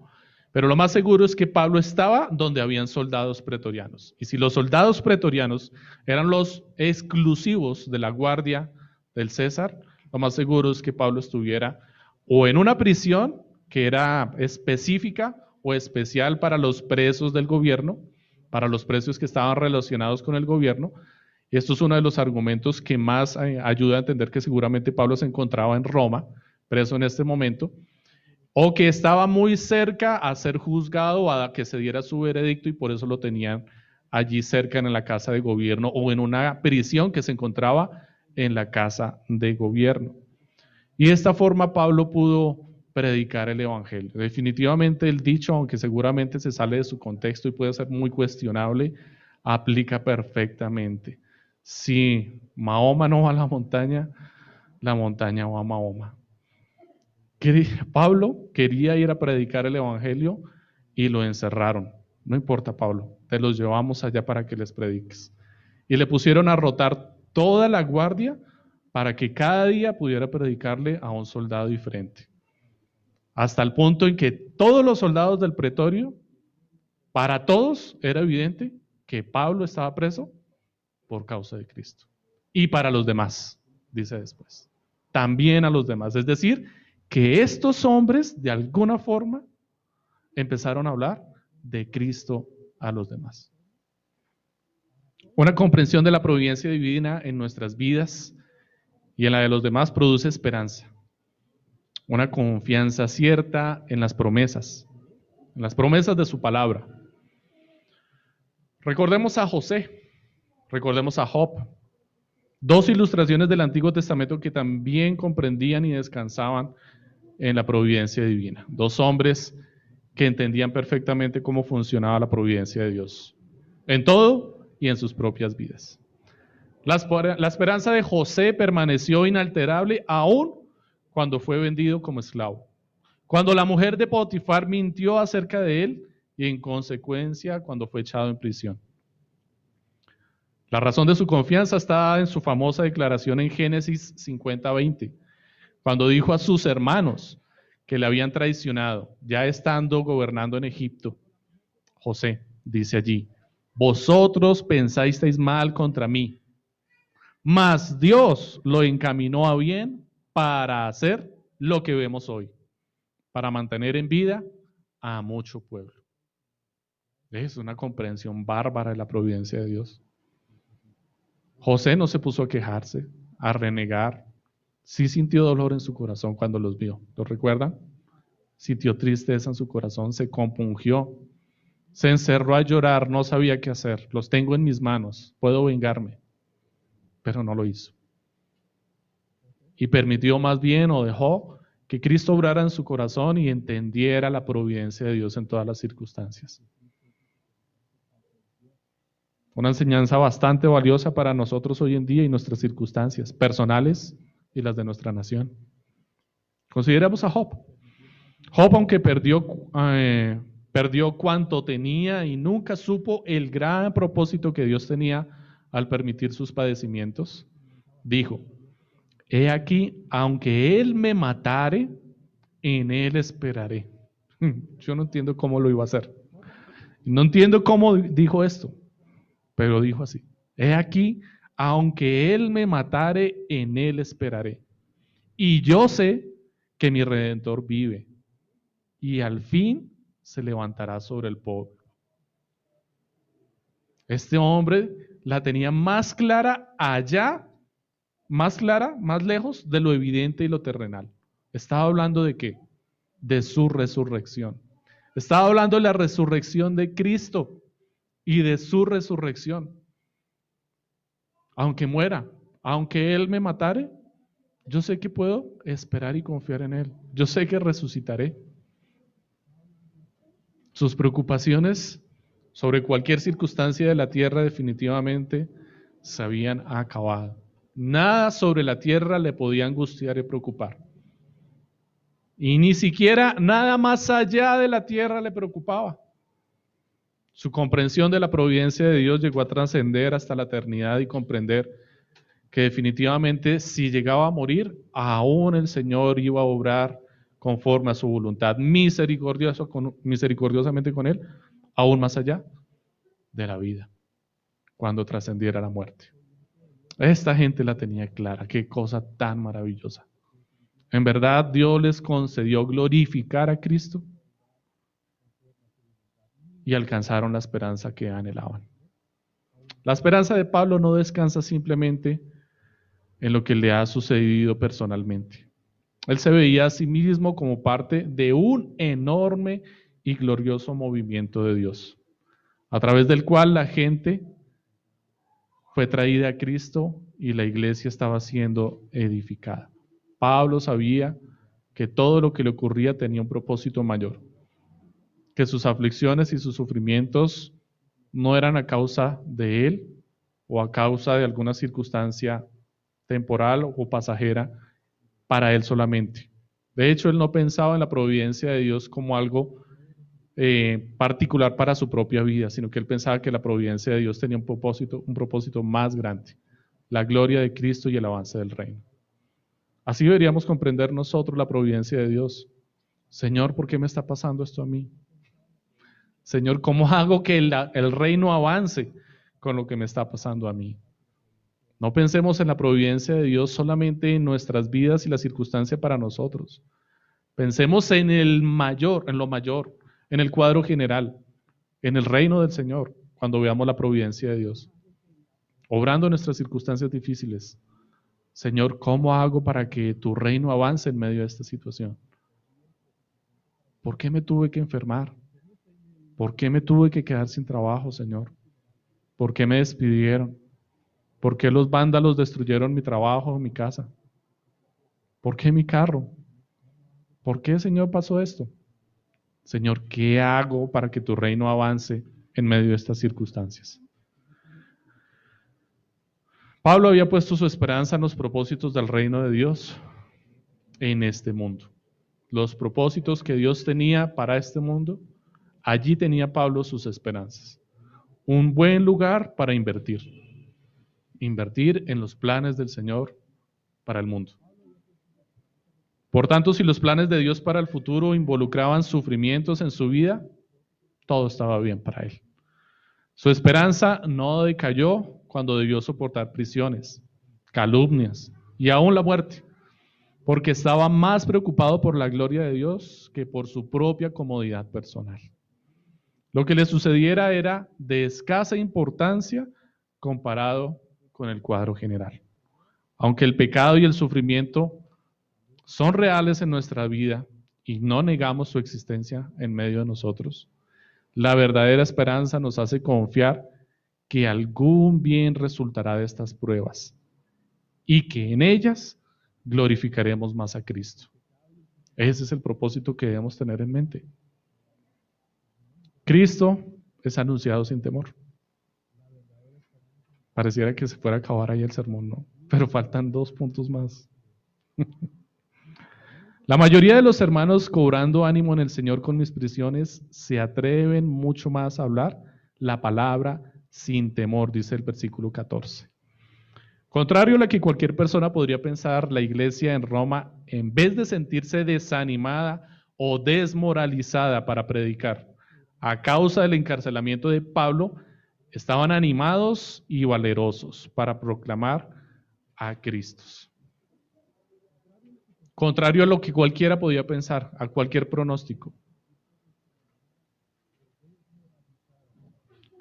Pero lo más seguro es que Pablo estaba donde habían soldados pretorianos. Y si los soldados pretorianos eran los exclusivos de la guardia del César, lo más seguro es que Pablo estuviera o en una prisión que era específica o especial para los presos del gobierno, para los presos que estaban relacionados con el gobierno. Esto es uno de los argumentos que más eh, ayuda a entender que seguramente Pablo se encontraba en Roma, preso en este momento, o que estaba muy cerca a ser juzgado a que se diera su veredicto y por eso lo tenían allí cerca en la casa de gobierno o en una prisión que se encontraba en la casa de gobierno. Y de esta forma Pablo pudo predicar el Evangelio. Definitivamente el dicho, aunque seguramente se sale de su contexto y puede ser muy cuestionable, aplica perfectamente. Si Mahoma no va a la montaña, la montaña va a Mahoma. Pablo quería ir a predicar el Evangelio y lo encerraron. No importa, Pablo, te los llevamos allá para que les prediques. Y le pusieron a rotar toda la guardia para que cada día pudiera predicarle a un soldado diferente. Hasta el punto en que todos los soldados del pretorio, para todos era evidente que Pablo estaba preso por causa de Cristo. Y para los demás, dice después. También a los demás. Es decir, que estos hombres de alguna forma empezaron a hablar de Cristo a los demás. Una comprensión de la providencia divina en nuestras vidas y en la de los demás produce esperanza. Una confianza cierta en las promesas, en las promesas de su palabra. Recordemos a José, recordemos a Job, dos ilustraciones del Antiguo Testamento que también comprendían y descansaban en la providencia divina. Dos hombres que entendían perfectamente cómo funcionaba la providencia de Dios. En todo, y en sus propias vidas. La, esperanza de José permaneció inalterable aún cuando fue vendido como esclavo. Cuando la mujer de Potifar mintió acerca de él y en consecuencia cuando fue echado en prisión. La razón de su confianza está en su famosa declaración en Génesis 50:20, cuando dijo a sus hermanos que le habían traicionado, ya estando gobernando en Egipto. José dice allí, vosotros pensasteis mal contra mí, mas Dios lo encaminó a bien para hacer lo que vemos hoy, para mantener en vida a mucho pueblo. Es una comprensión bárbara de la providencia de Dios. José no se puso a quejarse, a renegar. Sí sintió dolor en su corazón cuando los vio. ¿Lo recuerdan? Sintió tristeza en su corazón, se compungió, se encerró a llorar, no sabía qué hacer. Los tengo en mis manos, puedo vengarme. Pero no lo hizo. Y permitió más bien o dejó que Cristo obrara en su corazón y entendiera la providencia de Dios en todas las circunstancias. Una enseñanza bastante valiosa para nosotros hoy en día y nuestras circunstancias personales y las de nuestra nación. Consideremos a Job. Job, aunque perdió eh, perdió cuanto tenía y nunca supo el gran propósito que Dios tenía al permitir sus padecimientos, dijo, he aquí, aunque Él me matare, en Él esperaré. *laughs* Yo no entiendo cómo lo iba a hacer. No entiendo cómo dijo esto, pero dijo así, he aquí, aunque Él me matare, en Él esperaré. Y yo sé que mi redentor vive y al fin se levantará sobre el pobre. Este hombre la tenía más clara allá, más clara, más lejos de lo evidente y lo terrenal. Estaba hablando de qué? De su resurrección. Estaba hablando de la resurrección de Cristo y de su resurrección. Aunque muera, aunque Él me matare, yo sé que puedo esperar y confiar en Él. Yo sé que resucitaré. Sus preocupaciones sobre cualquier circunstancia de la tierra definitivamente se habían acabado. Nada sobre la tierra le podía angustiar y preocupar. Y ni siquiera nada más allá de la tierra le preocupaba. Su comprensión de la providencia de Dios llegó a trascender hasta la eternidad y comprender que definitivamente si llegaba a morir, aún el Señor iba a obrar conforme a su voluntad, misericordiosamente con él, aún más allá de la vida, cuando trascendiera la muerte. Esta gente la tenía clara, qué cosa tan maravillosa. En verdad Dios les concedió glorificar a Cristo y alcanzaron la esperanza que anhelaban. La esperanza de Pablo no descansa simplemente en lo que le ha sucedido personalmente. Él se veía a sí mismo como parte de un enorme y glorioso movimiento de Dios, a través del cual la gente fue traída a Cristo y la iglesia estaba siendo edificada. Pablo sabía que todo lo que le ocurría tenía un propósito mayor, que sus aflicciones y sus sufrimientos no eran a causa de él o a causa de alguna circunstancia temporal o pasajera para él solamente. De hecho, él no pensaba en la providencia de Dios como algo eh, particular para su propia vida, sino que él pensaba que la providencia de Dios tenía un propósito, un propósito más grande, la gloria de Cristo y el avance del reino. Así deberíamos comprender nosotros la providencia de Dios. Señor, ¿por qué me está pasando esto a mí? Señor, ¿cómo hago que el reino avance con lo que me está pasando a mí? No pensemos en la providencia de Dios solamente en nuestras vidas y la circunstancia para nosotros. Pensemos en el mayor, en lo mayor, en el cuadro general, en el reino del Señor, cuando veamos la providencia de Dios. Obrando en nuestras circunstancias difíciles. Señor, ¿cómo hago para que tu reino avance en medio de esta situación? ¿Por qué me tuve que enfermar? ¿Por qué me tuve que quedar sin trabajo, Señor? ¿Por qué me despidieron? ¿Por qué los vándalos destruyeron mi trabajo, mi casa? ¿Por qué mi carro? ¿Por qué, Señor, pasó esto? Señor, ¿qué hago para que tu reino avance en medio de estas circunstancias? Pablo había puesto su esperanza en los propósitos del reino de Dios en este mundo. Los propósitos que Dios tenía para este mundo, allí tenía Pablo sus esperanzas. Un buen lugar para invertir invertir en los planes del Señor para el mundo. Por tanto, si los planes de Dios para el futuro involucraban sufrimientos en su vida, todo estaba bien para él. Su esperanza no decayó cuando debió soportar prisiones, calumnias y aún la muerte, porque estaba más preocupado por la gloria de Dios que por su propia comodidad personal. Lo que le sucediera era de escasa importancia comparado con el cuadro general. Aunque el pecado y el sufrimiento son reales en nuestra vida y no negamos su existencia en medio de nosotros, la verdadera esperanza nos hace confiar que algún bien resultará de estas pruebas y que en ellas glorificaremos más a Cristo. Ese es el propósito que debemos tener en mente. Cristo es anunciado sin temor. Pareciera que se fuera a acabar ahí el sermón, ¿no? Pero faltan dos puntos más. *laughs* La mayoría de los hermanos cobrando ánimo en el Señor con mis prisiones se atreven mucho más a hablar la palabra sin temor, dice el versículo 14. Contrario a lo que cualquier persona podría pensar, la iglesia en Roma, en vez de sentirse desanimada o desmoralizada para predicar a causa del encarcelamiento de Pablo, estaban animados y valerosos para proclamar a Cristo. Contrario a lo que cualquiera podía pensar, a cualquier pronóstico.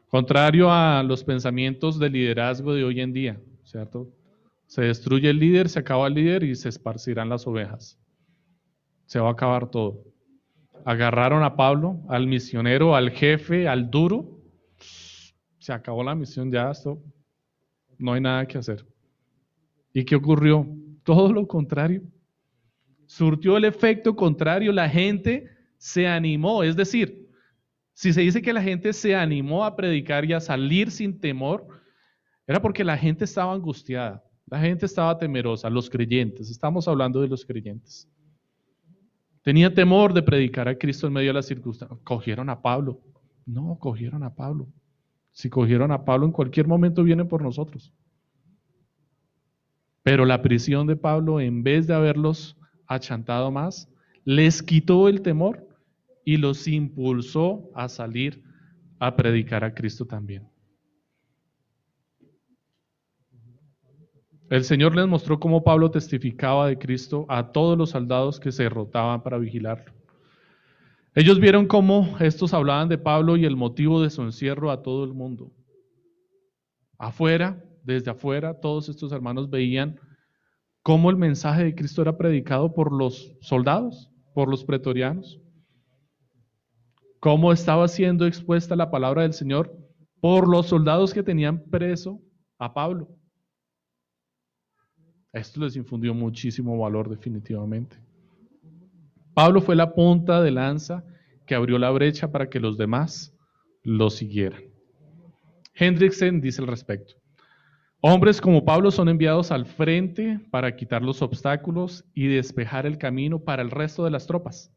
Contrario a los pensamientos de liderazgo de hoy en día, ¿cierto? Se destruye el líder, se acaba el líder y se esparcirán las ovejas. Se va a acabar todo. Agarraron a Pablo, al misionero, al jefe, al duro. Se acabó la misión ya, esto no hay nada que hacer. ¿Y qué ocurrió? Todo lo contrario surtió el efecto contrario, la gente se animó, es decir, si se dice que la gente se animó a predicar y a salir sin temor, era porque la gente estaba angustiada, la gente estaba temerosa, los creyentes, estamos hablando de los creyentes. Tenía temor de predicar a Cristo en medio de las circunstancias. Cogieron a Pablo. No, cogieron a Pablo. Si cogieron a Pablo, en cualquier momento vienen por nosotros. Pero la prisión de Pablo, en vez de haberlos achantado más, les quitó el temor y los impulsó a salir a predicar a Cristo también. El Señor les mostró cómo Pablo testificaba de Cristo a todos los soldados que se derrotaban para vigilarlo. Ellos vieron cómo estos hablaban de Pablo y el motivo de su encierro a todo el mundo. Afuera, desde afuera, todos estos hermanos veían cómo el mensaje de Cristo era predicado por los soldados, por los pretorianos, cómo estaba siendo expuesta la palabra del Señor por los soldados que tenían preso a Pablo. Esto les infundió muchísimo valor definitivamente. Pablo fue la punta de lanza que abrió la brecha para que los demás lo siguieran. Hendrickson dice al respecto. Hombres como Pablo son enviados al frente para quitar los obstáculos y despejar el camino para el resto de las tropas.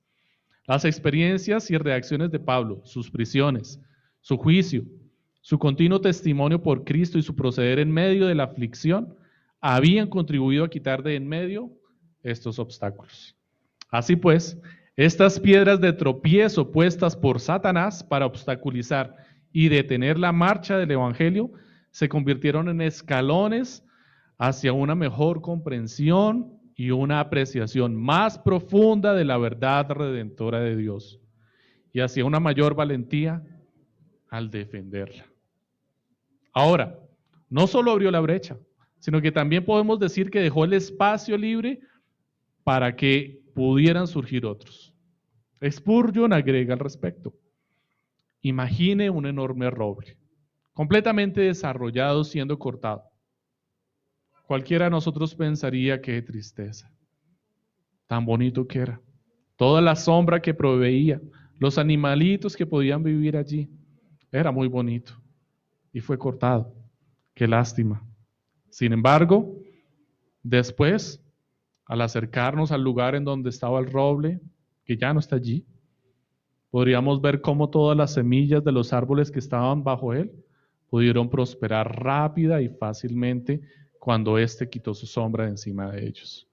Las experiencias y reacciones de Pablo, sus prisiones, su juicio, su continuo testimonio por Cristo y su proceder en medio de la aflicción habían contribuido a quitar de en medio estos obstáculos. Así pues, estas piedras de tropiezo puestas por Satanás para obstaculizar y detener la marcha del Evangelio se convirtieron en escalones hacia una mejor comprensión y una apreciación más profunda de la verdad redentora de Dios y hacia una mayor valentía al defenderla. Ahora, no solo abrió la brecha, sino que también podemos decir que dejó el espacio libre para que pudieran surgir otros. Spurgeon agrega al respecto. Imagine un enorme roble completamente desarrollado siendo cortado. Cualquiera de nosotros pensaría qué tristeza, tan bonito que era, toda la sombra que proveía, los animalitos que podían vivir allí, era muy bonito y fue cortado. Qué lástima. Sin embargo, después, al acercarnos al lugar en donde estaba el roble, que ya no está allí, podríamos ver cómo todas las semillas de los árboles que estaban bajo él pudieron prosperar rápida y fácilmente cuando éste quitó su sombra de encima de ellos.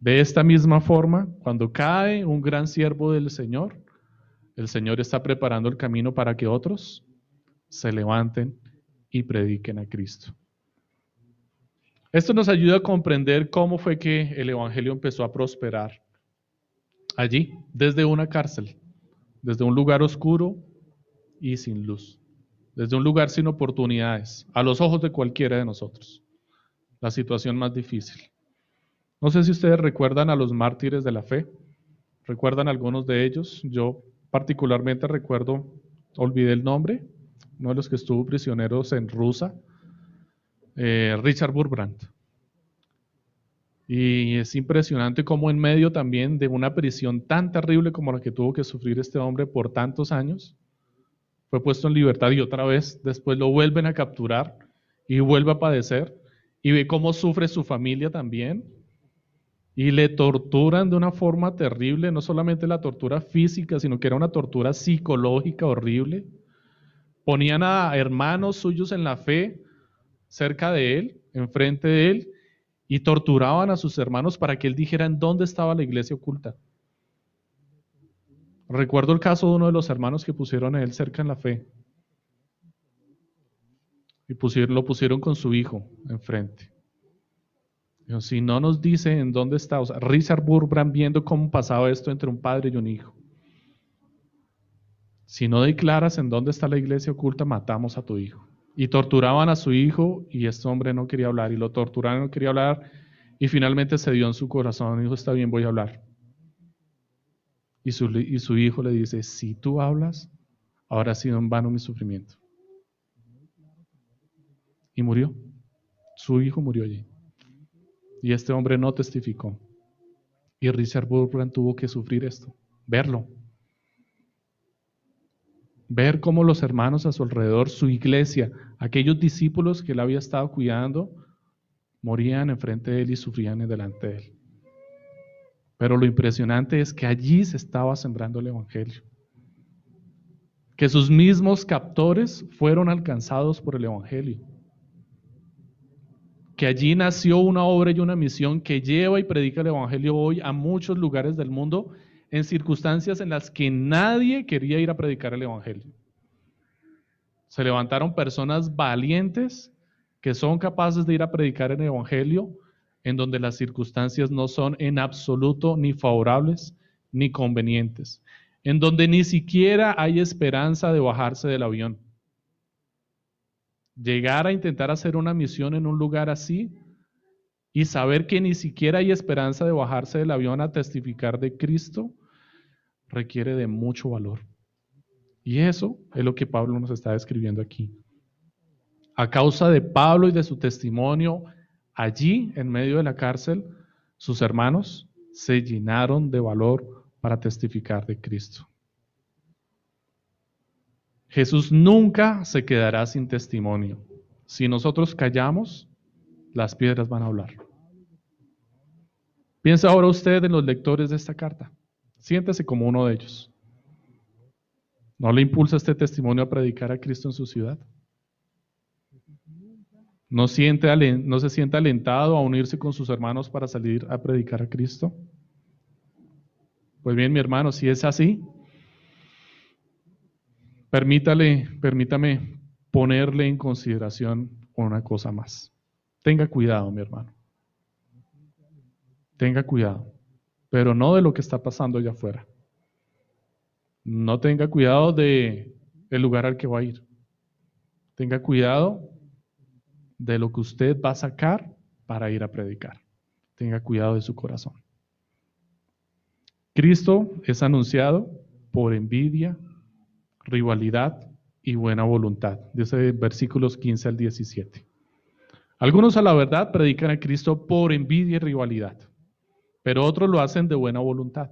De esta misma forma, cuando cae un gran siervo del Señor, el Señor está preparando el camino para que otros se levanten y prediquen a Cristo. Esto nos ayuda a comprender cómo fue que el Evangelio empezó a prosperar allí, desde una cárcel, desde un lugar oscuro y sin luz desde un lugar sin oportunidades, a los ojos de cualquiera de nosotros. La situación más difícil. No sé si ustedes recuerdan a los mártires de la fe. ¿Recuerdan algunos de ellos? Yo particularmente recuerdo, olvidé el nombre, uno de los que estuvo prisioneros en Rusia, eh, Richard Burbrandt. Y es impresionante cómo en medio también de una prisión tan terrible como la que tuvo que sufrir este hombre por tantos años, fue puesto en libertad y otra vez después lo vuelven a capturar y vuelve a padecer y ve cómo sufre su familia también. y le torturan de una forma terrible, no solamente la tortura física, sino que era una tortura psicológica horrible. Ponían a hermanos suyos en la fe cerca de él, enfrente de él, y torturaban a sus hermanos para que él dijera en dónde estaba la iglesia oculta. Recuerdo el caso de uno de los hermanos que pusieron a él cerca en la fe. Y pusieron, lo pusieron con su hijo enfrente si no nos dice en dónde está, o sea, Richard Burbrand viendo cómo pasaba esto entre un padre y un hijo. Si no declaras en dónde está la iglesia oculta, matamos a tu hijo. Y torturaban a su hijo y este hombre no quería hablar y lo torturaron, no quería hablar y finalmente se dio en su corazón, dijo, está bien, voy a hablar. Y su, y su hijo le dice, si tú hablas, ahora ha sido en vano mi sufrimiento. Y murió. Su hijo murió allí. Y este hombre no testificó. Y Richard Burbrand tuvo que sufrir esto, verlo. Ver cómo los hermanos a su alrededor, su iglesia, aquellos discípulos que él había estado cuidando, morían enfrente de él y sufrían delante de él. Pero lo impresionante es que allí se estaba sembrando el Evangelio. Que sus mismos captores fueron alcanzados por el Evangelio que allí nació una obra y una misión que lleva y predica el Evangelio hoy a muchos lugares del mundo en circunstancias en las que nadie quería ir a predicar el Evangelio. Se levantaron personas valientes que son capaces de ir a predicar el Evangelio en donde las circunstancias no son en absoluto ni favorables ni convenientes, en donde ni siquiera hay esperanza de bajarse del avión llegar a intentar hacer una misión en un lugar así y saber que ni siquiera hay esperanza de bajarse del avión a testificar de Cristo, requiere de mucho valor. Y eso es lo que Pablo nos está describiendo aquí. A causa de Pablo y de su testimonio, allí en medio de la cárcel, sus hermanos se llenaron de valor para testificar de Cristo. Jesús nunca se quedará sin testimonio. Si nosotros callamos, las piedras van a hablar. Piensa ahora usted en los lectores de esta carta. Siéntese como uno de ellos. ¿No le impulsa este testimonio a predicar a Cristo en su ciudad? ¿No, siente, ¿No se siente alentado a unirse con sus hermanos para salir a predicar a Cristo? Pues bien, mi hermano, si es así, Permítale, permítame ponerle en consideración una cosa más. Tenga cuidado, mi hermano. Tenga cuidado, pero no de lo que está pasando allá afuera. No tenga cuidado de el lugar al que va a ir. Tenga cuidado de lo que usted va a sacar para ir a predicar. Tenga cuidado de su corazón. Cristo es anunciado por envidia, rivalidad y buena voluntad. Dice versículos 15 al 17. Algunos a la verdad predican a Cristo por envidia y rivalidad, pero otros lo hacen de buena voluntad.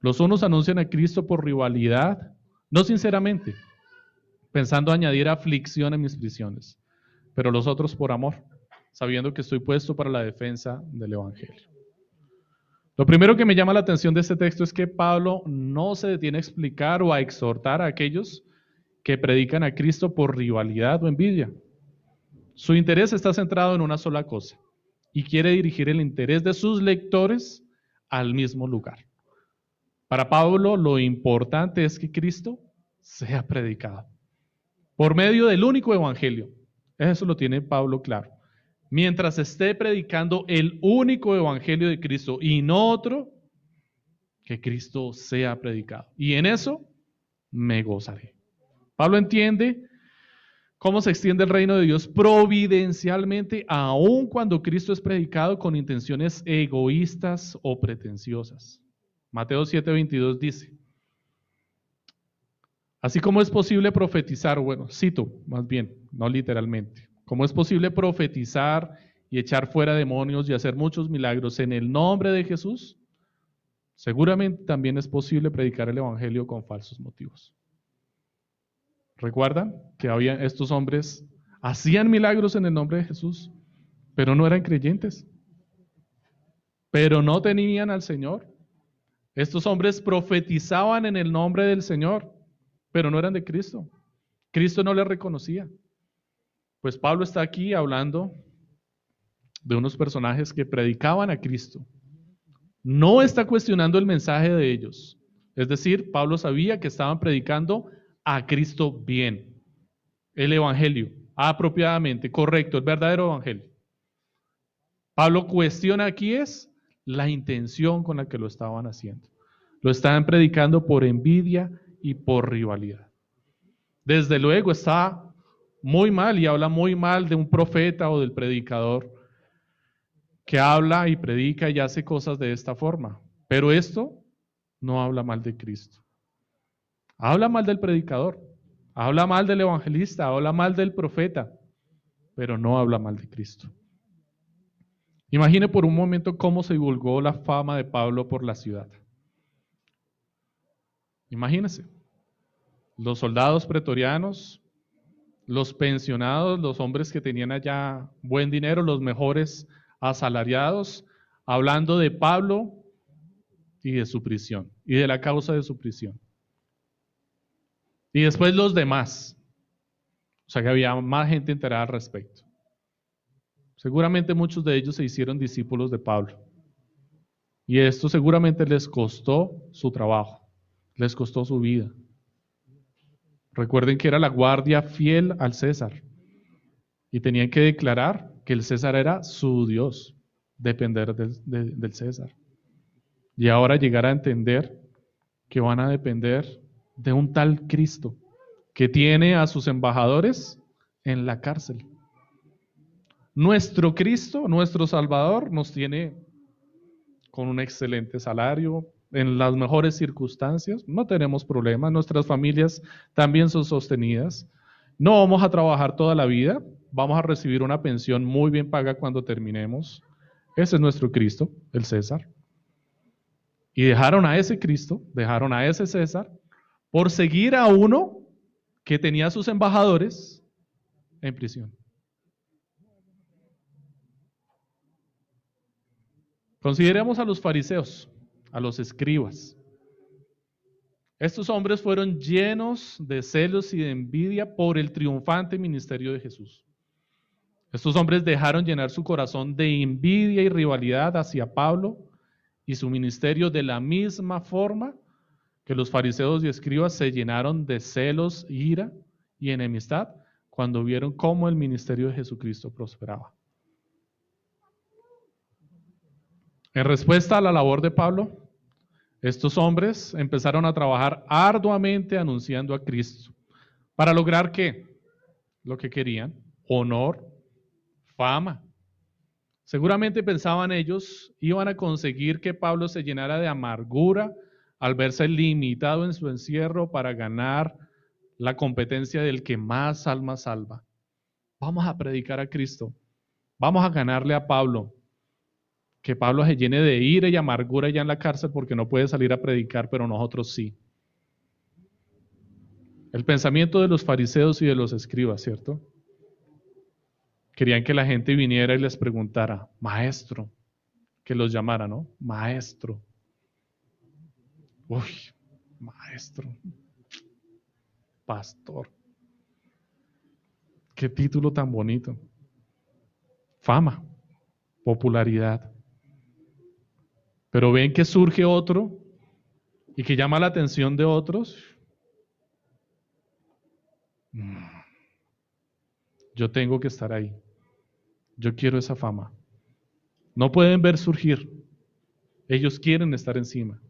Los unos anuncian a Cristo por rivalidad, no sinceramente, pensando añadir aflicción en mis prisiones, pero los otros por amor, sabiendo que estoy puesto para la defensa del Evangelio. Lo primero que me llama la atención de este texto es que Pablo no se detiene a explicar o a exhortar a aquellos que predican a Cristo por rivalidad o envidia. Su interés está centrado en una sola cosa y quiere dirigir el interés de sus lectores al mismo lugar. Para Pablo lo importante es que Cristo sea predicado por medio del único evangelio. Eso lo tiene Pablo claro mientras esté predicando el único evangelio de Cristo y no otro, que Cristo sea predicado. Y en eso me gozaré. Pablo entiende cómo se extiende el reino de Dios providencialmente, aun cuando Cristo es predicado con intenciones egoístas o pretenciosas. Mateo 7:22 dice, así como es posible profetizar, bueno, cito más bien, no literalmente, ¿Cómo es posible profetizar y echar fuera demonios y hacer muchos milagros en el nombre de Jesús? Seguramente también es posible predicar el Evangelio con falsos motivos. ¿Recuerdan que había estos hombres hacían milagros en el nombre de Jesús, pero no eran creyentes? pero no tenían al Señor. Estos hombres profetizaban en el nombre del Señor, pero no eran de Cristo. Cristo no les reconocía. Pues Pablo está aquí hablando de unos personajes que predicaban a Cristo. No está cuestionando el mensaje de ellos. Es decir, Pablo sabía que estaban predicando a Cristo bien, el Evangelio, apropiadamente, correcto, el verdadero Evangelio. Pablo cuestiona aquí es la intención con la que lo estaban haciendo. Lo estaban predicando por envidia y por rivalidad. Desde luego está muy mal y habla muy mal de un profeta o del predicador que habla y predica y hace cosas de esta forma. Pero esto no habla mal de Cristo. Habla mal del predicador, habla mal del evangelista, habla mal del profeta, pero no habla mal de Cristo. Imagine por un momento cómo se divulgó la fama de Pablo por la ciudad. Imagínese, los soldados pretorianos, los pensionados, los hombres que tenían allá buen dinero, los mejores asalariados, hablando de Pablo y de su prisión y de la causa de su prisión. Y después los demás. O sea que había más gente enterada al respecto. Seguramente muchos de ellos se hicieron discípulos de Pablo. Y esto seguramente les costó su trabajo, les costó su vida. Recuerden que era la guardia fiel al César y tenían que declarar que el César era su Dios, depender del, del César. Y ahora llegar a entender que van a depender de un tal Cristo que tiene a sus embajadores en la cárcel. Nuestro Cristo, nuestro Salvador, nos tiene con un excelente salario, en las mejores circunstancias, no tenemos problemas, nuestras familias también son sostenidas. No vamos a trabajar toda la vida, vamos a recibir una pensión muy bien paga cuando terminemos. Ese es nuestro Cristo, el César. Y dejaron a ese Cristo, dejaron a ese César, por seguir a uno que tenía sus embajadores en prisión. Consideremos a los fariseos, a los escribas. Estos hombres fueron llenos de celos y de envidia por el triunfante ministerio de Jesús. Estos hombres dejaron llenar su corazón de envidia y rivalidad hacia Pablo y su ministerio de la misma forma que los fariseos y escribas se llenaron de celos, ira y enemistad cuando vieron cómo el ministerio de Jesucristo prosperaba. En respuesta a la labor de Pablo, estos hombres empezaron a trabajar arduamente anunciando a Cristo. ¿Para lograr qué? Lo que querían, honor, fama. Seguramente pensaban ellos, iban a conseguir que Pablo se llenara de amargura al verse limitado en su encierro para ganar la competencia del que más alma salva. Vamos a predicar a Cristo. Vamos a ganarle a Pablo que Pablo se llene de ira y amargura ya en la cárcel porque no puede salir a predicar, pero nosotros sí. El pensamiento de los fariseos y de los escribas, ¿cierto? Querían que la gente viniera y les preguntara, maestro, que los llamara, ¿no? Maestro. Uy, maestro. Pastor. Qué título tan bonito. Fama, popularidad. Pero ven que surge otro y que llama la atención de otros. Mm. Yo tengo que estar ahí. Yo quiero esa fama. No pueden ver surgir. Ellos quieren estar encima.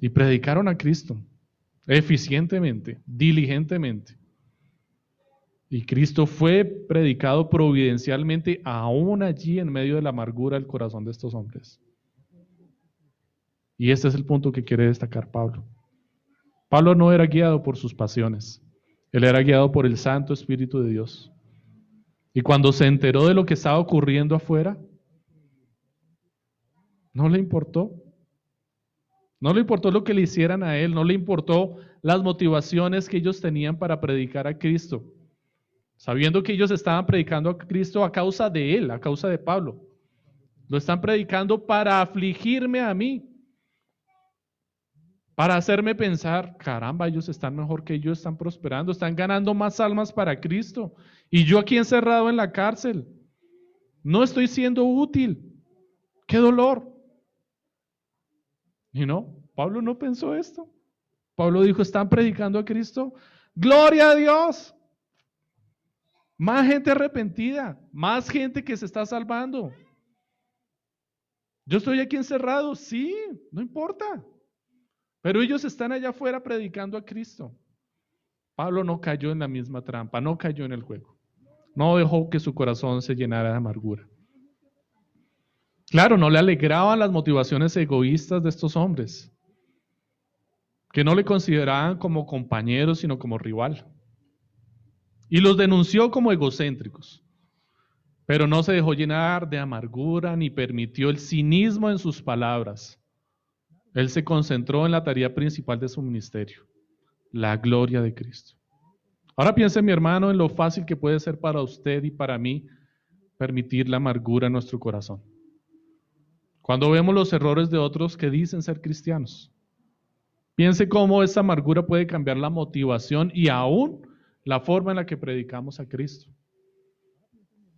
Y predicaron a Cristo eficientemente, diligentemente. Y Cristo fue predicado providencialmente aún allí en medio de la amargura del corazón de estos hombres. Y este es el punto que quiere destacar Pablo. Pablo no era guiado por sus pasiones, él era guiado por el Santo Espíritu de Dios. Y cuando se enteró de lo que estaba ocurriendo afuera, no le importó. No le importó lo que le hicieran a él, no le importó las motivaciones que ellos tenían para predicar a Cristo sabiendo que ellos estaban predicando a Cristo a causa de él, a causa de Pablo. Lo están predicando para afligirme a mí. Para hacerme pensar, caramba, ellos están mejor que yo, están prosperando, están ganando más almas para Cristo. Y yo aquí encerrado en la cárcel. No estoy siendo útil. Qué dolor. Y no, Pablo no pensó esto. Pablo dijo, están predicando a Cristo. Gloria a Dios. Más gente arrepentida, más gente que se está salvando. Yo estoy aquí encerrado, sí, no importa. Pero ellos están allá afuera predicando a Cristo. Pablo no cayó en la misma trampa, no cayó en el juego. No dejó que su corazón se llenara de amargura. Claro, no le alegraban las motivaciones egoístas de estos hombres, que no le consideraban como compañeros, sino como rival. Y los denunció como egocéntricos, pero no se dejó llenar de amargura ni permitió el cinismo en sus palabras. Él se concentró en la tarea principal de su ministerio, la gloria de Cristo. Ahora piense, mi hermano, en lo fácil que puede ser para usted y para mí permitir la amargura en nuestro corazón. Cuando vemos los errores de otros que dicen ser cristianos, piense cómo esa amargura puede cambiar la motivación y aún la forma en la que predicamos a Cristo.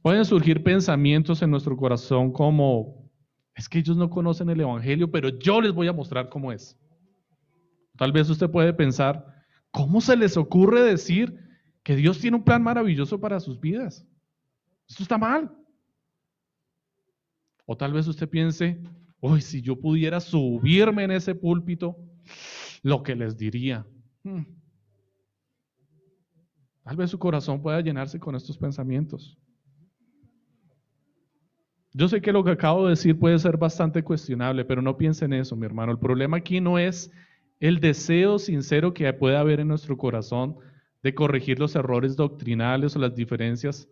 Pueden surgir pensamientos en nuestro corazón como, es que ellos no conocen el Evangelio, pero yo les voy a mostrar cómo es. Tal vez usted puede pensar, ¿cómo se les ocurre decir que Dios tiene un plan maravilloso para sus vidas? Esto está mal. O tal vez usted piense, uy, si yo pudiera subirme en ese púlpito, lo que les diría. Hmm. Tal vez su corazón pueda llenarse con estos pensamientos. Yo sé que lo que acabo de decir puede ser bastante cuestionable, pero no piense en eso, mi hermano. El problema aquí no es el deseo sincero que puede haber en nuestro corazón de corregir los errores doctrinales o las diferencias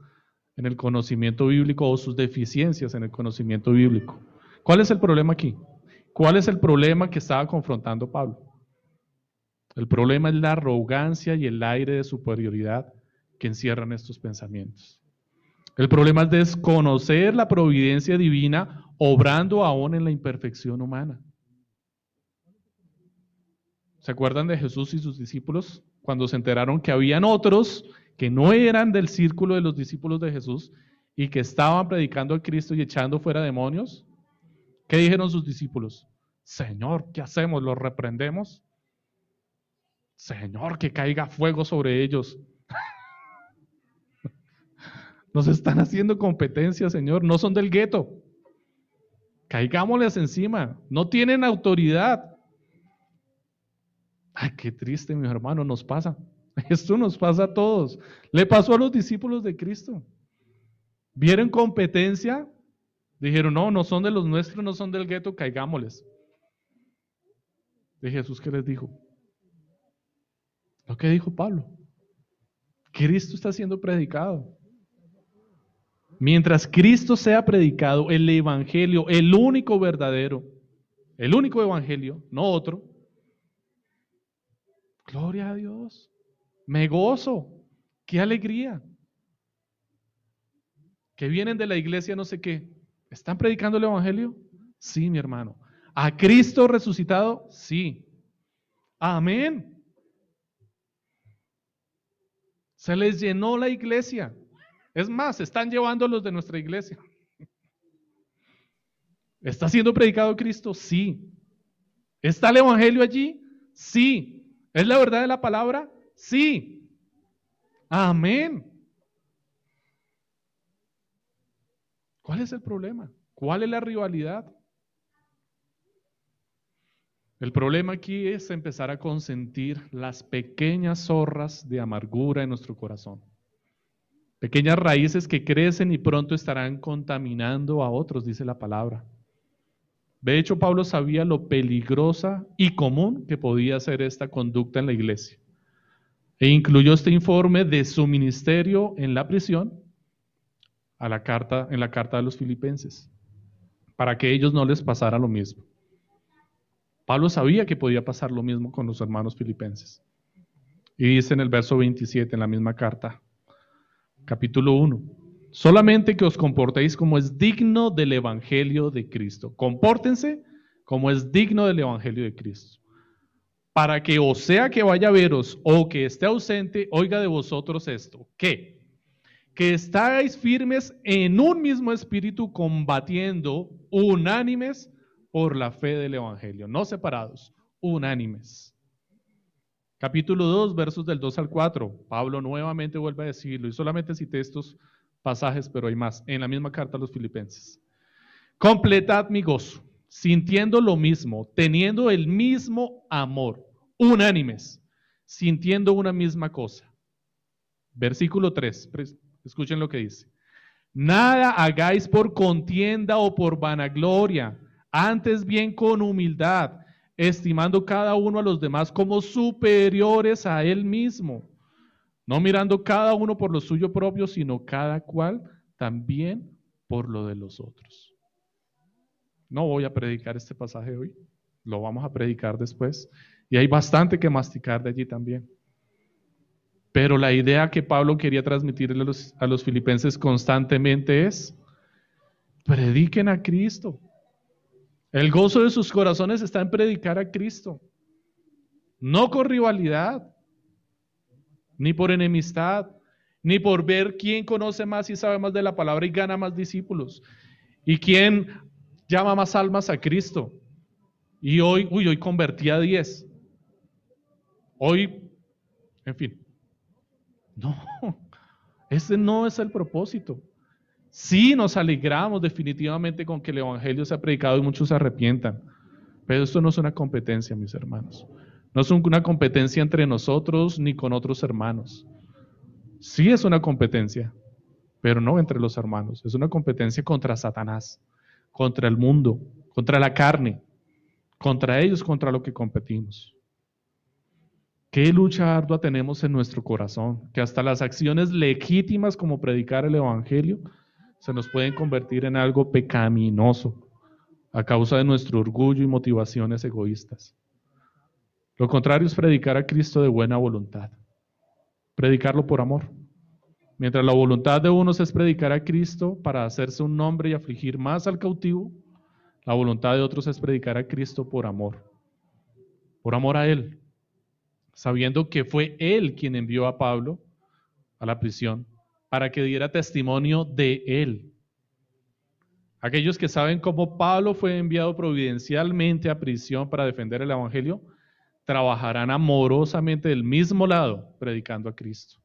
en el conocimiento bíblico o sus deficiencias en el conocimiento bíblico. ¿Cuál es el problema aquí? ¿Cuál es el problema que estaba confrontando Pablo? El problema es la arrogancia y el aire de superioridad que encierran estos pensamientos. El problema es desconocer la providencia divina obrando aún en la imperfección humana. ¿Se acuerdan de Jesús y sus discípulos cuando se enteraron que habían otros que no eran del círculo de los discípulos de Jesús y que estaban predicando a Cristo y echando fuera demonios? ¿Qué dijeron sus discípulos? Señor, ¿qué hacemos? ¿Los reprendemos? Señor, que caiga fuego sobre ellos. *laughs* Nos están haciendo competencia, Señor. No son del gueto. Caigámosles encima. No tienen autoridad. Ay, qué triste, mi hermano, nos pasa. *laughs* Esto nos pasa a todos. Le pasó a los discípulos de Cristo. Vieron competencia, dijeron, no, no son de los nuestros, no son del gueto, caigámosles. De Jesús, ¿qué les dijo? Lo que dijo Pablo. Cristo está siendo predicado. Mientras Cristo sea predicado, el Evangelio, el único verdadero, el único Evangelio, no otro. Gloria a Dios. Me gozo. Qué alegría. Que vienen de la iglesia no sé qué. ¿Están predicando el Evangelio? Sí, mi hermano. ¿A Cristo resucitado? Sí. Amén. Se les llenó la iglesia. Es más, están llevando los de nuestra iglesia. ¿Está siendo predicado Cristo? Sí. ¿Está el Evangelio allí? Sí. ¿Es la verdad de la palabra? Sí. Amén. ¿Cuál es el problema? ¿Cuál es la rivalidad? El problema aquí es empezar a consentir las pequeñas zorras de amargura en nuestro corazón. Pequeñas raíces que crecen y pronto estarán contaminando a otros, dice la palabra. De hecho, Pablo sabía lo peligrosa y común que podía ser esta conducta en la iglesia. E incluyó este informe de su ministerio en la prisión a la carta, en la carta de los filipenses, para que ellos no les pasara lo mismo. Pablo sabía que podía pasar lo mismo con los hermanos filipenses. Y dice en el verso 27, en la misma carta, capítulo 1, Solamente que os comportéis como es digno del Evangelio de Cristo. Compórtense como es digno del Evangelio de Cristo. Para que o sea que vaya a veros o que esté ausente, oiga de vosotros esto. ¿Qué? Que estáis firmes en un mismo espíritu, combatiendo unánimes por la fe del Evangelio. No separados, unánimes. Capítulo 2, versos del 2 al 4. Pablo nuevamente vuelve a decirlo y solamente cité estos pasajes, pero hay más, en la misma carta a los filipenses. Completad mi gozo, sintiendo lo mismo, teniendo el mismo amor, unánimes, sintiendo una misma cosa. Versículo 3, escuchen lo que dice. Nada hagáis por contienda o por vanagloria, antes bien con humildad, estimando cada uno a los demás como superiores a él mismo no mirando cada uno por lo suyo propio, sino cada cual también por lo de los otros. No voy a predicar este pasaje hoy, lo vamos a predicar después. Y hay bastante que masticar de allí también. Pero la idea que Pablo quería transmitirle a los, a los filipenses constantemente es, prediquen a Cristo. El gozo de sus corazones está en predicar a Cristo. No con rivalidad, ni por enemistad, ni por ver quién conoce más y sabe más de la palabra y gana más discípulos, y quién llama más almas a Cristo. Y hoy, uy, hoy convertí a 10. Hoy, en fin. No, *laughs* ese no es el propósito. Sí nos alegramos definitivamente con que el Evangelio sea predicado y muchos se arrepientan, pero esto no es una competencia, mis hermanos. No es una competencia entre nosotros ni con otros hermanos. Sí es una competencia, pero no entre los hermanos. Es una competencia contra Satanás, contra el mundo, contra la carne, contra ellos, contra lo que competimos. ¿Qué lucha ardua tenemos en nuestro corazón? Que hasta las acciones legítimas como predicar el Evangelio se nos pueden convertir en algo pecaminoso a causa de nuestro orgullo y motivaciones egoístas. Lo contrario es predicar a Cristo de buena voluntad. Predicarlo por amor. Mientras la voluntad de unos es predicar a Cristo para hacerse un nombre y afligir más al cautivo, la voluntad de otros es predicar a Cristo por amor. Por amor a Él. Sabiendo que fue Él quien envió a Pablo a la prisión para que diera testimonio de Él. Aquellos que saben cómo Pablo fue enviado providencialmente a prisión para defender el Evangelio, trabajarán amorosamente del mismo lado, predicando a Cristo.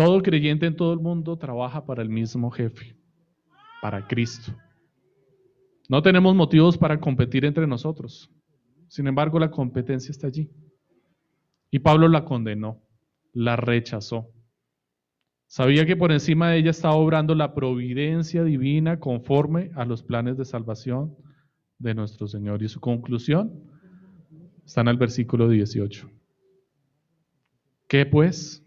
Todo creyente en todo el mundo trabaja para el mismo jefe, para Cristo. No tenemos motivos para competir entre nosotros. Sin embargo, la competencia está allí. Y Pablo la condenó, la rechazó. Sabía que por encima de ella estaba obrando la providencia divina conforme a los planes de salvación de nuestro Señor. Y su conclusión está en el versículo 18. ¿Qué pues?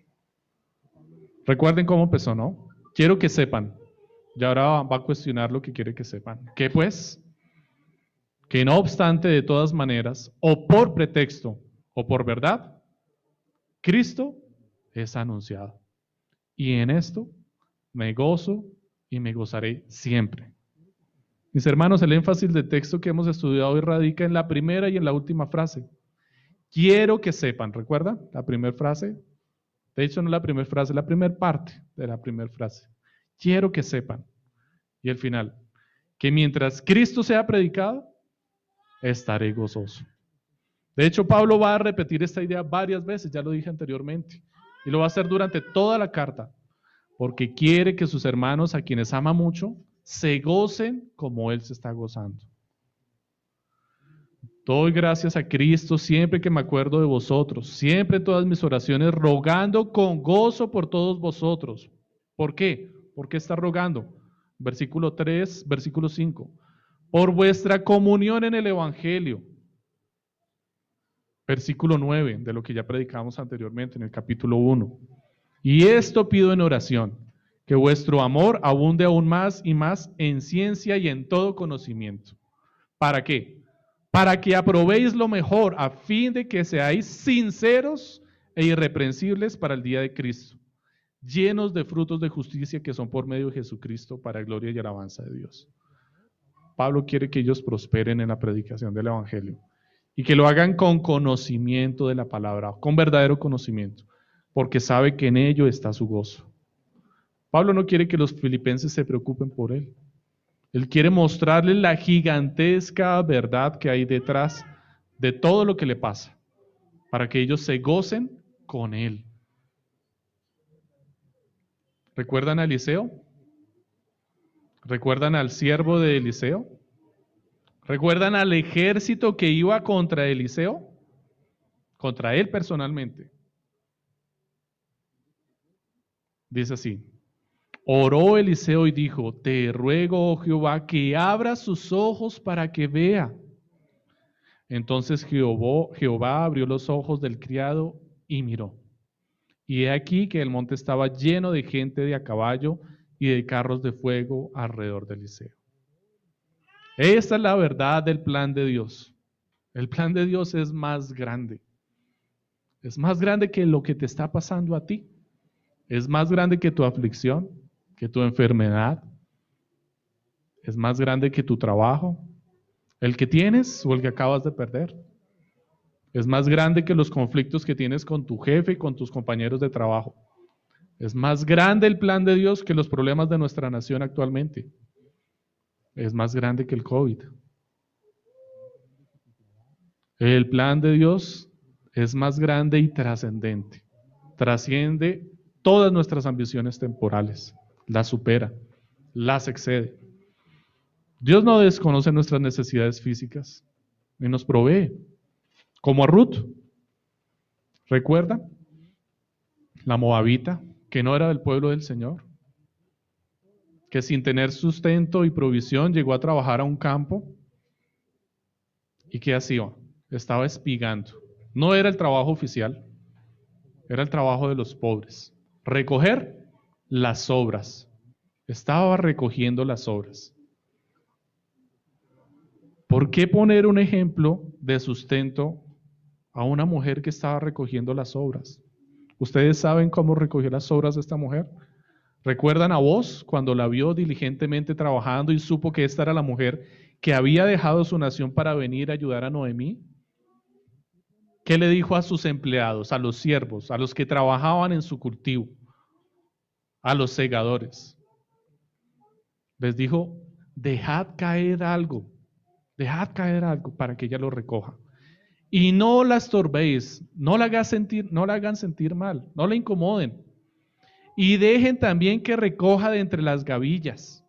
Recuerden cómo empezó, ¿no? Quiero que sepan. Y ahora va a cuestionar lo que quiere que sepan. ¿Qué pues? Que no obstante, de todas maneras, o por pretexto o por verdad, Cristo es anunciado. Y en esto me gozo y me gozaré siempre. Mis hermanos, el énfasis del texto que hemos estudiado hoy radica en la primera y en la última frase. Quiero que sepan, ¿recuerda? La primera frase. De hecho, no la primera frase, la primera parte de la primera frase. Quiero que sepan. Y el final, que mientras Cristo sea predicado, estaré gozoso. De hecho, Pablo va a repetir esta idea varias veces, ya lo dije anteriormente. Y lo va a hacer durante toda la carta, porque quiere que sus hermanos, a quienes ama mucho, se gocen como Él se está gozando. Doy gracias a Cristo siempre que me acuerdo de vosotros, siempre todas mis oraciones, rogando con gozo por todos vosotros. ¿Por qué? ¿Por qué está rogando? Versículo 3, versículo 5. Por vuestra comunión en el Evangelio versículo 9 de lo que ya predicamos anteriormente en el capítulo 1. Y esto pido en oración, que vuestro amor abunde aún más y más en ciencia y en todo conocimiento. ¿Para qué? Para que aprobéis lo mejor, a fin de que seáis sinceros e irreprensibles para el día de Cristo, llenos de frutos de justicia que son por medio de Jesucristo para gloria y alabanza de Dios. Pablo quiere que ellos prosperen en la predicación del Evangelio y que lo hagan con conocimiento de la palabra, con verdadero conocimiento, porque sabe que en ello está su gozo. Pablo no quiere que los filipenses se preocupen por él. Él quiere mostrarles la gigantesca verdad que hay detrás de todo lo que le pasa, para que ellos se gocen con él. ¿Recuerdan a Eliseo? ¿Recuerdan al siervo de Eliseo? ¿Recuerdan al ejército que iba contra Eliseo? Contra él personalmente. Dice así, oró Eliseo y dijo, te ruego, oh Jehová, que abra sus ojos para que vea. Entonces Jehová, Jehová abrió los ojos del criado y miró. Y he aquí que el monte estaba lleno de gente de a caballo y de carros de fuego alrededor de Eliseo. Esta es la verdad del plan de Dios. El plan de Dios es más grande. Es más grande que lo que te está pasando a ti. Es más grande que tu aflicción, que tu enfermedad. Es más grande que tu trabajo, el que tienes o el que acabas de perder. Es más grande que los conflictos que tienes con tu jefe y con tus compañeros de trabajo. Es más grande el plan de Dios que los problemas de nuestra nación actualmente es más grande que el COVID. El plan de Dios es más grande y trascendente. Trasciende todas nuestras ambiciones temporales, las supera, las excede. Dios no desconoce nuestras necesidades físicas y nos provee, como a Ruth. ¿Recuerda? La moabita, que no era del pueblo del Señor que sin tener sustento y provisión llegó a trabajar a un campo y ¿qué hacía? Estaba espigando. No era el trabajo oficial, era el trabajo de los pobres. Recoger las obras. Estaba recogiendo las obras. ¿Por qué poner un ejemplo de sustento a una mujer que estaba recogiendo las obras? ¿Ustedes saben cómo recogió las obras de esta mujer? ¿Recuerdan a vos cuando la vio diligentemente trabajando y supo que esta era la mujer que había dejado su nación para venir a ayudar a Noemí? ¿Qué le dijo a sus empleados, a los siervos, a los que trabajaban en su cultivo, a los segadores? Les dijo, dejad caer algo, dejad caer algo para que ella lo recoja. Y no la estorbéis, no la hagan sentir, no la hagan sentir mal, no la incomoden. Y dejen también que recoja de entre las gavillas,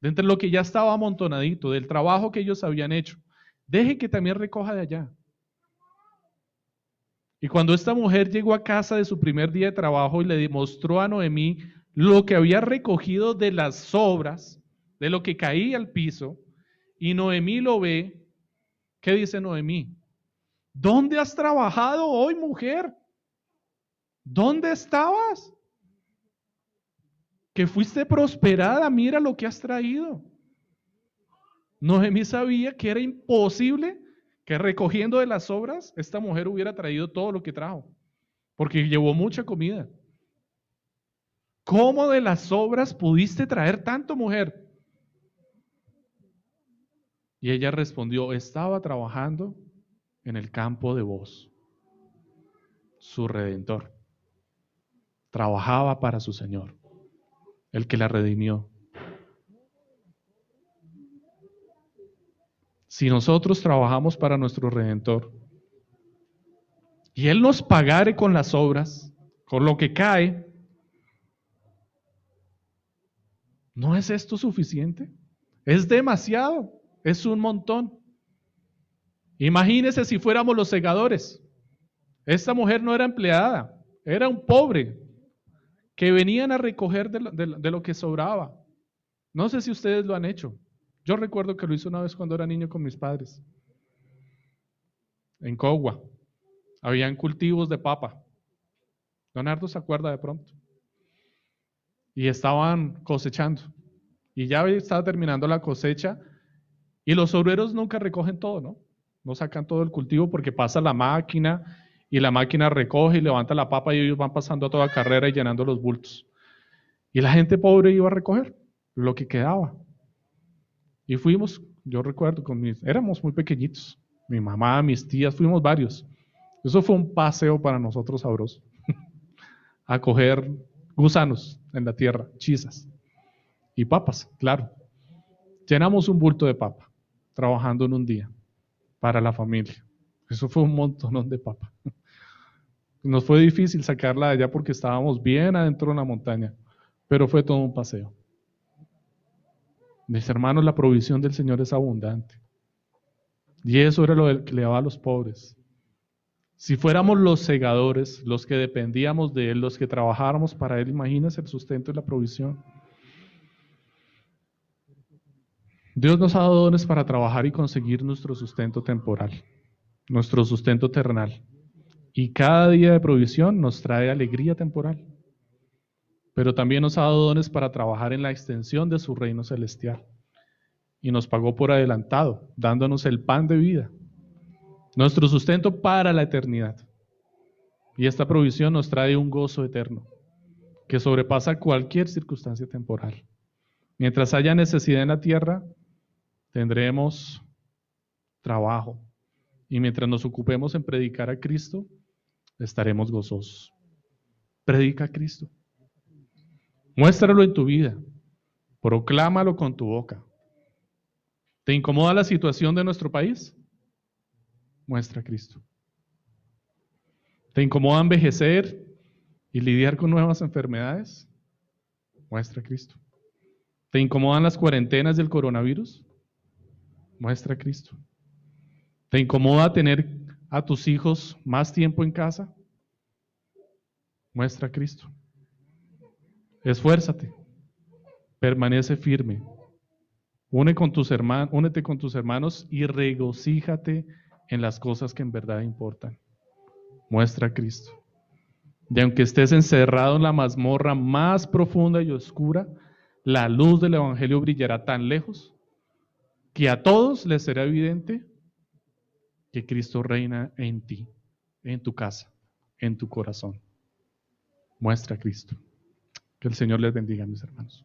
de entre lo que ya estaba amontonadito, del trabajo que ellos habían hecho. Dejen que también recoja de allá. Y cuando esta mujer llegó a casa de su primer día de trabajo y le demostró a Noemí lo que había recogido de las sobras, de lo que caía al piso, y Noemí lo ve, ¿qué dice Noemí? ¿Dónde has trabajado hoy, mujer? ¿Dónde estabas? que fuiste prosperada, mira lo que has traído. Noemí sabía que era imposible que recogiendo de las obras esta mujer hubiera traído todo lo que trajo, porque llevó mucha comida. ¿Cómo de las obras pudiste traer tanto, mujer? Y ella respondió, estaba trabajando en el campo de vos, su redentor. Trabajaba para su Señor el que la redimió. Si nosotros trabajamos para nuestro Redentor y Él nos pagare con las obras, con lo que cae, ¿no es esto suficiente? Es demasiado, es un montón. Imagínese si fuéramos los segadores. Esta mujer no era empleada, era un pobre, que venían a recoger de lo, que sobraba. No sé si ustedes lo han hecho. Yo recuerdo que lo hice una vez cuando era niño con mis padres. En Cogua. Habían cultivos de papa. Leonardo se acuerda de pronto. Y estaban cosechando. Y ya estaba terminando la cosecha. Y los obreros nunca recogen todo, ¿no? no sacan todo el cultivo porque pasa la máquina y la máquina recoge y levanta la papa y ellos van pasando a toda carrera y llenando los bultos. Y la gente pobre iba a recoger lo que quedaba. Y fuimos, yo recuerdo, con mis, éramos muy pequeñitos, mi mamá, mis tías, fuimos varios. Eso fue un paseo para nosotros sabroso. *laughs* a coger gusanos en la tierra, chisas y papas, claro. Llenamos un bulto de papa trabajando en un día para la familia. Eso fue un montón de papa. *laughs* Nos fue difícil sacarla de allá porque estábamos bien adentro de la montaña, pero fue todo un paseo. Mis hermanos, la provisión del Señor es abundante. Y eso era lo que le daba a los pobres. Si fuéramos los segadores, los que dependíamos de Él, los que trabajáramos para Él, imagínense el sustento y la provisión. Dios nos ha dado dones para trabajar y conseguir nuestro sustento temporal, nuestro sustento terrenal. Y cada día de provisión nos trae alegría temporal. Pero también nos ha dado dones para trabajar en la extensión de su reino celestial. Y nos pagó por adelantado, dándonos el pan de vida, nuestro sustento para la eternidad. Y esta provisión nos trae un gozo eterno que sobrepasa cualquier circunstancia temporal. Mientras haya necesidad en la tierra, tendremos trabajo. Y mientras nos ocupemos en predicar a Cristo, estaremos gozosos. Predica a Cristo. Muéstralo en tu vida. Proclámalo con tu boca. ¿Te incomoda la situación de nuestro país? Muestra a Cristo. ¿Te incomoda envejecer y lidiar con nuevas enfermedades? Muestra a Cristo. ¿Te incomodan las cuarentenas del coronavirus? Muestra a Cristo. ¿Te incomoda tener a tus hijos más tiempo en casa? Muestra a Cristo. Esfuérzate. Permanece firme. Une con tus hermanos, únete con tus hermanos y regocíjate en las cosas que en verdad importan. Muestra a Cristo. Y aunque estés encerrado en la mazmorra más profunda y oscura, la luz del Evangelio brillará tan lejos que a todos les será evidente que Cristo reina en ti, en tu casa, en tu corazón. Muestra a Cristo. Que el Señor les bendiga, mis hermanos.